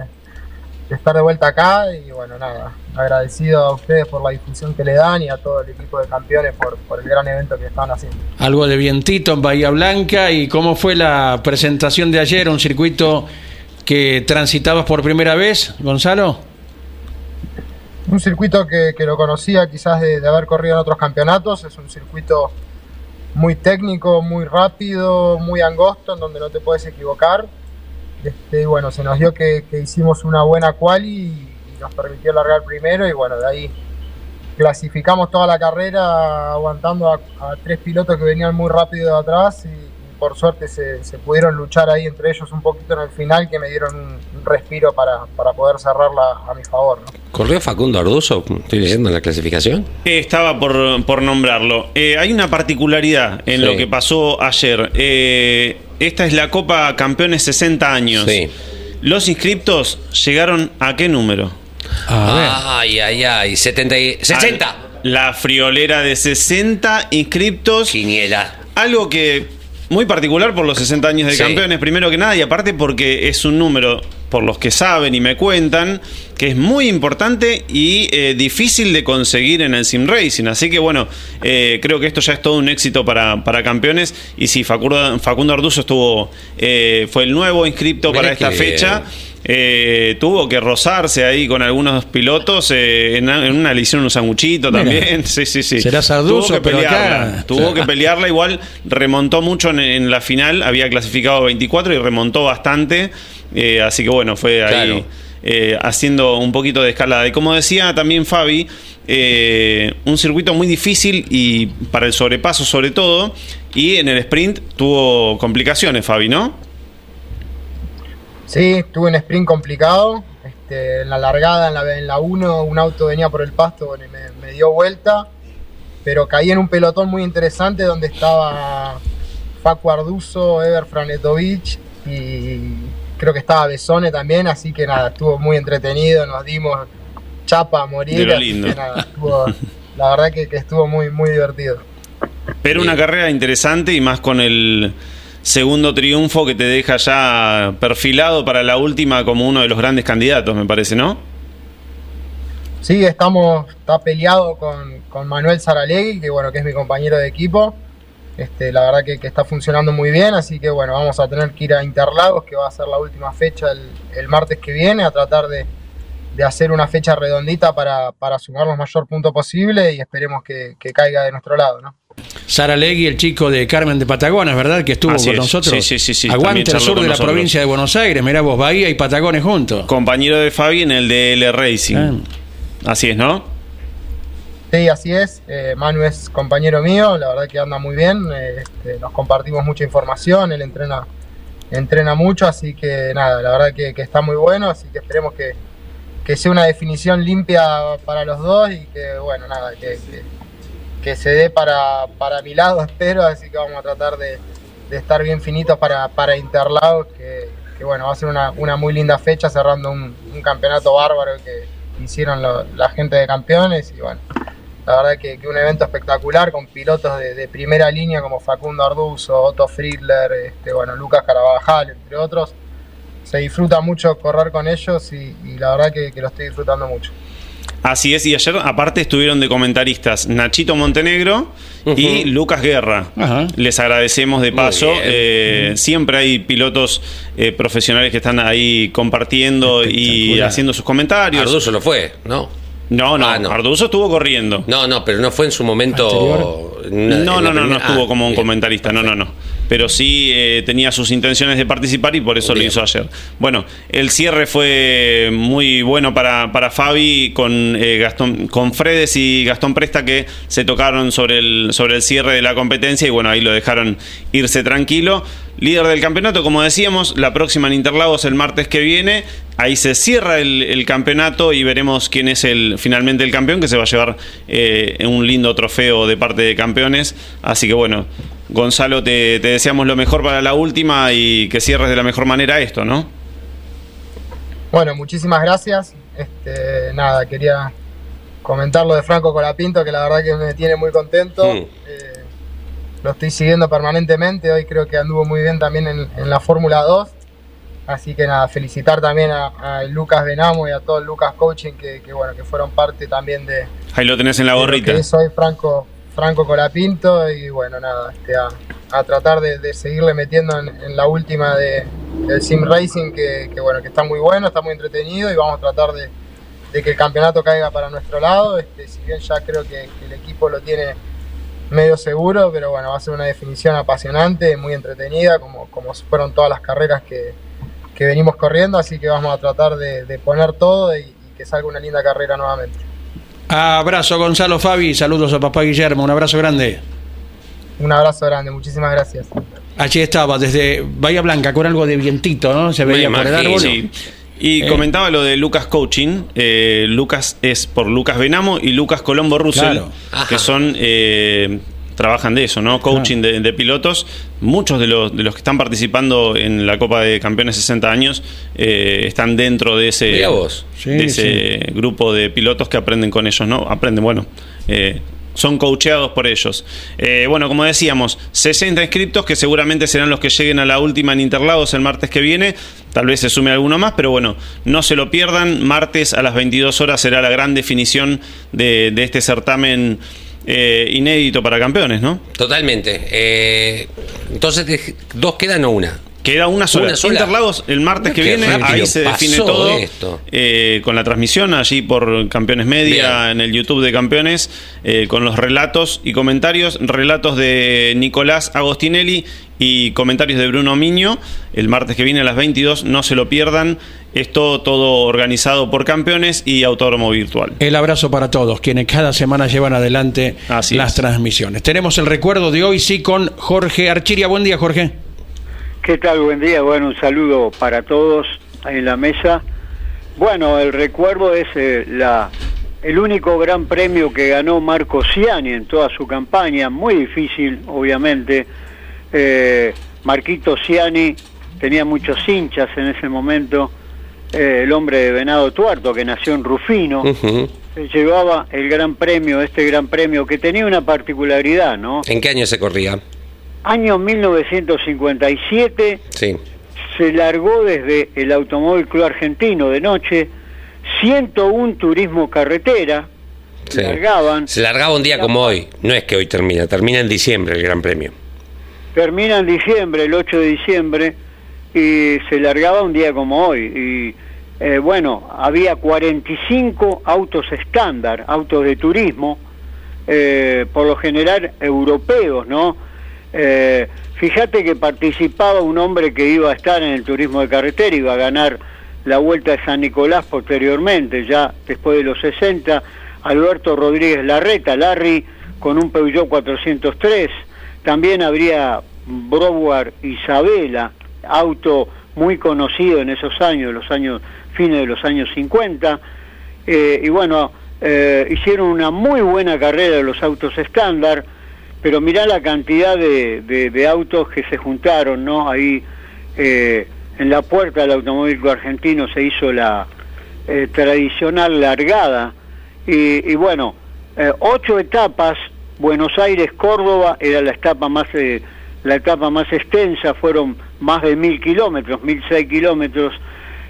estar de vuelta acá y bueno, nada, agradecido a ustedes por la difusión que le dan y a todo el equipo de campeones por, por el gran evento que están haciendo. Algo de vientito en Bahía Blanca y cómo fue la presentación de ayer, un circuito que transitabas por primera vez, Gonzalo. Un circuito que, lo conocía quizás de, de haber corrido en otros campeonatos, es un circuito muy técnico, muy rápido, muy angosto, en donde no te puedes equivocar. Este, y bueno, se nos dio que, hicimos una buena quali y, nos permitió largar primero y bueno, de ahí clasificamos toda la carrera aguantando a, tres pilotos que venían muy rápido de atrás y, por suerte se, pudieron luchar ahí entre ellos un poquito en el final que me dieron un, respiro para, poder cerrarla a mi favor. ¿Corrió Facundo Arduzo? Estoy leyendo en la clasificación. Estaba por, nombrarlo. Eh, hay una particularidad en lo que pasó ayer. Eh, esta es la Copa Campeones 60 años. Sí. Los inscriptos llegaron a qué número? ay, ay, ay, 70 60. la friolera de 60 inscriptos. Quiniela. Algo que muy particular por los 60 años de campeones, primero que nada, y aparte porque es un número, por los que saben y me cuentan, que es muy importante y eh, difícil de conseguir en el sim racing. Así que bueno, eh, creo que esto ya es todo un éxito para, para campeones. Y si Facundo, Facundo Arduzo estuvo, eh, fue el nuevo inscripto para esta fecha. Eh, tuvo que rozarse ahí con algunos pilotos. Eh, en, una le hicieron un sanguchito también. Sí, sí, sí. Será sarduzo, tuvo que pelearla. tuvo que pelearla. Igual remontó mucho en, la final. Había clasificado 24 y remontó bastante. Eh, así que bueno, fue ahí haciendo un poquito de escalada. Y como decía también Fabi, un circuito muy difícil y para el sobrepaso sobre todo. Y en el sprint tuvo complicaciones, Fabi, ¿no? Sí, tuve un sprint complicado. Este, en la largada, en la 1, un auto venía por el pasto y me, dio vuelta. Pero caí en un pelotón muy interesante donde estaba Facu Arduzo, Ever Franetovic y creo que estaba Besone también. Así que nada, estuvo muy entretenido. Nos dimos chapa a morir. la verdad que, que, estuvo muy, muy divertido. Pero una carrera interesante y más con el segundo triunfo que te deja ya perfilado para la última como uno de los grandes candidatos, me parece, ¿no? Sí, estamos, está peleado con, con Manuel Saralegui, que bueno, que es mi compañero de equipo. Este, la verdad que, está funcionando muy bien, así que bueno, vamos a tener que ir a Interlagos, que va a ser la última fecha el, martes que viene, a tratar de, hacer una fecha redondita para, para sumar los mayor punto posible y esperemos que, que caiga de nuestro lado, ¿no? Sara Legui, el chico de Carmen de Patagones, ¿verdad? Que estuvo con nosotros. Sí, sí, sí, sí Aguante el sur de la provincia de Buenos Aires. Mirá vos, Bahía y Patagones juntos. Compañero de Fabi en el DL Racing. Ah. Así es, ¿no? Sí, así es. Eh, Manu es compañero mío, la verdad que anda muy bien. Eh, este, nos compartimos mucha información, él entrena, entrena mucho, así que nada, la verdad que, está muy bueno, así que esperemos que, que, sea una definición limpia para los dos y que, bueno, nada, que que se dé para, para mi lado, espero, así que vamos a tratar de, estar bien finitos para, para Interlagos, que, bueno, va a ser una, muy linda fecha cerrando un, campeonato bárbaro que hicieron la gente de campeones y bueno, la verdad que, que un evento espectacular con pilotos de, primera línea como Facundo Arduzo, Otto Friedler, este, bueno, Lucas Carabajal, entre otros. Se disfruta mucho correr con ellos y, la verdad que lo estoy disfrutando mucho. Así es, y ayer aparte estuvieron de comentaristas Nachito Montenegro y Lucas Guerra. Les agradecemos de paso. Eh, siempre hay pilotos eh, profesionales que están ahí compartiendo y haciendo sus comentarios. Arduzo lo fue, ¿no? No, no, ah, no, Arduzo estuvo corriendo. No, no, pero no fue en su momento. No, no, no, no estuvo ah, como un comentarista, no, no, no pero sí eh, tenía sus intenciones de participar y por eso lo hizo ayer. Bueno, el cierre fue muy bueno para, para Fabi con eh, Gastón, con Fredes y Gastón Presta que se tocaron sobre el, sobre el cierre de la competencia y bueno, ahí lo dejaron irse tranquilo. Líder del campeonato, como decíamos, la próxima en Interlagos el martes que viene. Ahí se cierra el, campeonato y veremos quién es el finalmente el campeón que se va a llevar eh, un lindo trofeo de parte de campeones. Así que bueno, Gonzalo, te, deseamos lo mejor para la última y que cierres de la mejor manera esto, ¿no? Bueno, muchísimas gracias. Este, nada, quería comentar lo de Franco Colapinto, que la verdad que me tiene muy contento. Eh, lo estoy siguiendo permanentemente. Hoy creo que anduvo muy bien también en, la Fórmula 2. Así que nada, felicitar también a, Lucas Benamo y a todo el Lucas Coaching que, bueno, que fueron parte también de... Ahí lo tenés en la gorrita. soy Franco, Franco Colapinto y bueno, nada, este, a, tratar de, seguirle metiendo en, la última de, del Sim Racing que, bueno, que está muy bueno, está muy entretenido y vamos a tratar de, que el campeonato caiga para nuestro lado. Este, si bien ya creo que el equipo lo tiene medio seguro, pero bueno, va a ser una definición apasionante, muy entretenida, como, como fueron todas las carreras que, venimos corriendo, así que vamos a tratar de, poner todo y, que salga una linda carrera nuevamente. Abrazo Gonzalo Fabi, saludos a papá Guillermo, un abrazo grande. Un abrazo grande, muchísimas gracias. Allí estaba, desde Bahía Blanca, con algo de vientito, ¿no? Se veía por el árbol. Y eh. comentaba lo de Lucas Coaching. Eh, Lucas es por Lucas Benamo y Lucas Colombo Russell, que son. Eh, trabajan de eso, ¿no? Coaching de, pilotos. Muchos de los, de los que están participando en la Copa de Campeones 60 años están dentro de ese, de ese grupo de pilotos que aprenden con ellos, ¿no? Aprenden, bueno son coacheados por ellos. Eh, bueno, como decíamos, 60 inscriptos que seguramente serán los que lleguen a la última en Interlagos el martes que viene. Tal vez se sume alguno más, pero bueno, no se lo pierdan. Martes a las 22 horas será la gran definición de, este certamen. Eh, inédito para campeones, ¿no? Totalmente. Eh, entonces, ¿dos quedan o una? Queda una sola. Interlagos el martes que viene, ahí se define todo eh, con la transmisión allí por Campeones Media en el YouTube de Campeones eh, con los relatos y comentarios, relatos de Nicolás Agostinelli y comentarios de Bruno Miño. El martes que viene a las 22, no se lo pierdan. Esto todo organizado por Campeones y Autódromo Virtual. El abrazo para todos, quienes cada semana llevan adelante las transmisiones. Tenemos el recuerdo de hoy, sí, con Jorge Archiria. Buen día, Jorge. ¿Qué tal? Buen día. Bueno, un saludo para todos ahí en la mesa. Bueno, el recuerdo es eh, la, el único gran premio que ganó Marco Ciani en toda su campaña, muy difícil, obviamente. Eh, Marquito Ciani tenía muchos hinchas en ese momento. Eh, el hombre de Venado Tuerto, que nació en Rufino, llevaba el gran premio, este gran premio, que tenía una particularidad, ¿no? ¿En qué año se corría? Año 1957 se largó desde el Automóvil Club Argentino de noche 101 turismo carretera. Se largaban. Se largaba un día como hoy. No es que hoy termina, termina en diciembre el Gran Premio. Termina en diciembre, el 8 de diciembre, y se largaba un día como hoy. Y eh, bueno, había 45 autos estándar, autos de turismo, eh, por lo general europeos, ¿no? Eh, fíjate que participaba un hombre que iba a estar en el turismo de carretera, iba a ganar la Vuelta de San Nicolás posteriormente, ya después de los 60, Alberto Rodríguez Larreta, Larry con un Peugeot 403, también habría Broward Isabela, auto muy conocido en esos años, los años fines de los años 50, eh, y bueno, eh, hicieron una muy buena carrera de los autos estándar, pero mirá la cantidad de, autos que se juntaron, ¿no? Ahí eh, en la puerta del automóvil argentino se hizo la eh, tradicional largada y, bueno, eh, ocho etapas, Buenos Aires, Córdoba era la etapa más la etapa más extensa, fueron más de mil kilómetros, mil seis kilómetros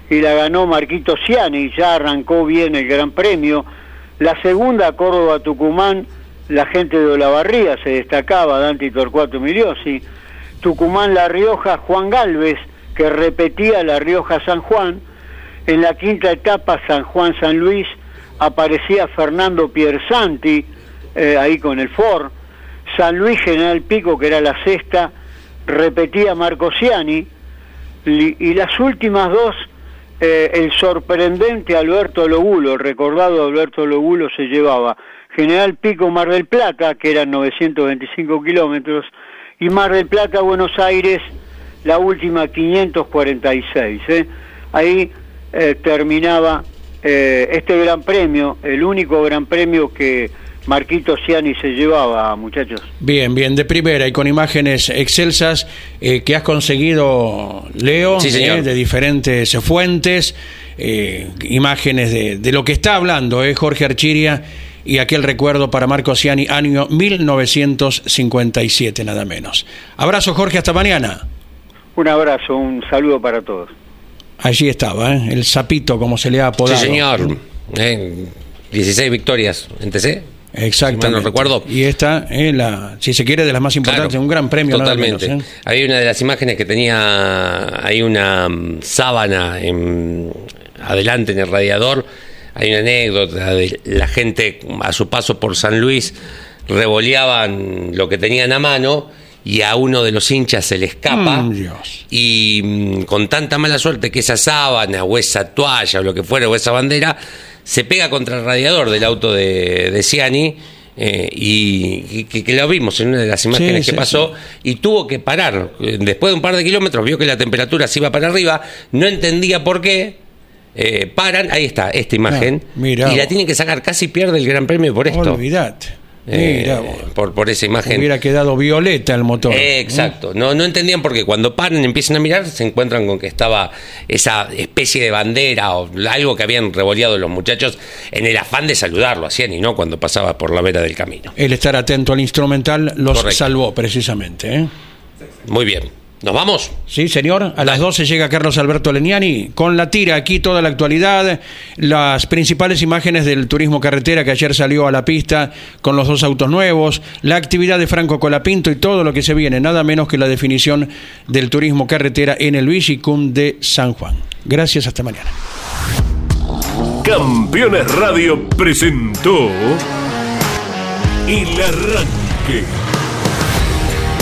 y la ganó Marquito Ciani, ya arrancó bien el Gran Premio. La segunda, Córdoba-Tucumán, la gente de Olavarría se destacaba, Dante Torcuato Miliosi, Tucumán La Rioja, Juan Galvez, que repetía La Rioja San Juan, en la quinta etapa San Juan San Luis aparecía Fernando Piersanti, eh, ahí con el Ford, San Luis General Pico, que era la sexta, repetía Marco Ciani, y las últimas dos, eh, el sorprendente Alberto Logulo, recordado Alberto Logulo se llevaba General Pico Mar del Plata, que eran 925 kilómetros, y Mar del Plata Buenos Aires, la última 546. ¿eh? Ahí eh, terminaba eh, este gran premio, el único gran premio que Marquito Ciani se llevaba, muchachos. Bien, bien, de primera y con imágenes excelsas que has conseguido, Leo, de diferentes fuentes, imágenes de, de, lo que está hablando Jorge Archiria y aquel recuerdo para Marco Ciani, año 1957, nada menos. Abrazo, Jorge, hasta mañana. Un abrazo, un saludo para todos. Allí estaba, ¿eh? el sapito, como se le ha apodado. Sí, señor. 16 eh, victorias en TC. Exactamente. no recuerdo. Y esta es la, si se quiere, de las más importantes, un gran premio. Totalmente. Nada Hay una de las imágenes que tenía, hay una mm, sábana en, adelante en el radiador. Hay una anécdota de la gente a su paso por San Luis revoleaban lo que tenían a mano y a uno de los hinchas se le escapa. Mm, y mm, con tanta mala suerte que esa sábana o esa toalla o lo que fuera o esa bandera se pega contra el radiador del auto de, de Ciani. Eh, y, que, lo vimos en una de las imágenes que pasó y tuvo que parar. Después de un par de kilómetros vio que la temperatura se iba para arriba, no entendía por qué. Eh, paran, ahí está, esta imagen. Ah, y la tienen que sacar, casi pierde el Gran Premio por esto. Olvidate. Eh, por, por esa imagen. Hubiera quedado violeta el motor. exacto. No, no entendían porque cuando paran, empiezan a mirar, se encuentran con que estaba esa especie de bandera o algo que habían revoleado los muchachos en el afán de saludarlo, hacían y no cuando pasaba por la vera del camino. El estar atento al instrumental los salvó precisamente. ¿eh? Muy bien. ¿Nos vamos? Sí, señor. A las 12 llega Carlos Alberto Leniani con la tira aquí toda la actualidad, las principales imágenes del turismo carretera que ayer salió a la pista con los dos autos nuevos, la actividad de Franco Colapinto y todo lo que se viene, nada menos que la definición del turismo carretera en el Vigicum de San Juan. Gracias, hasta mañana. Campeones Radio presentó El Arranque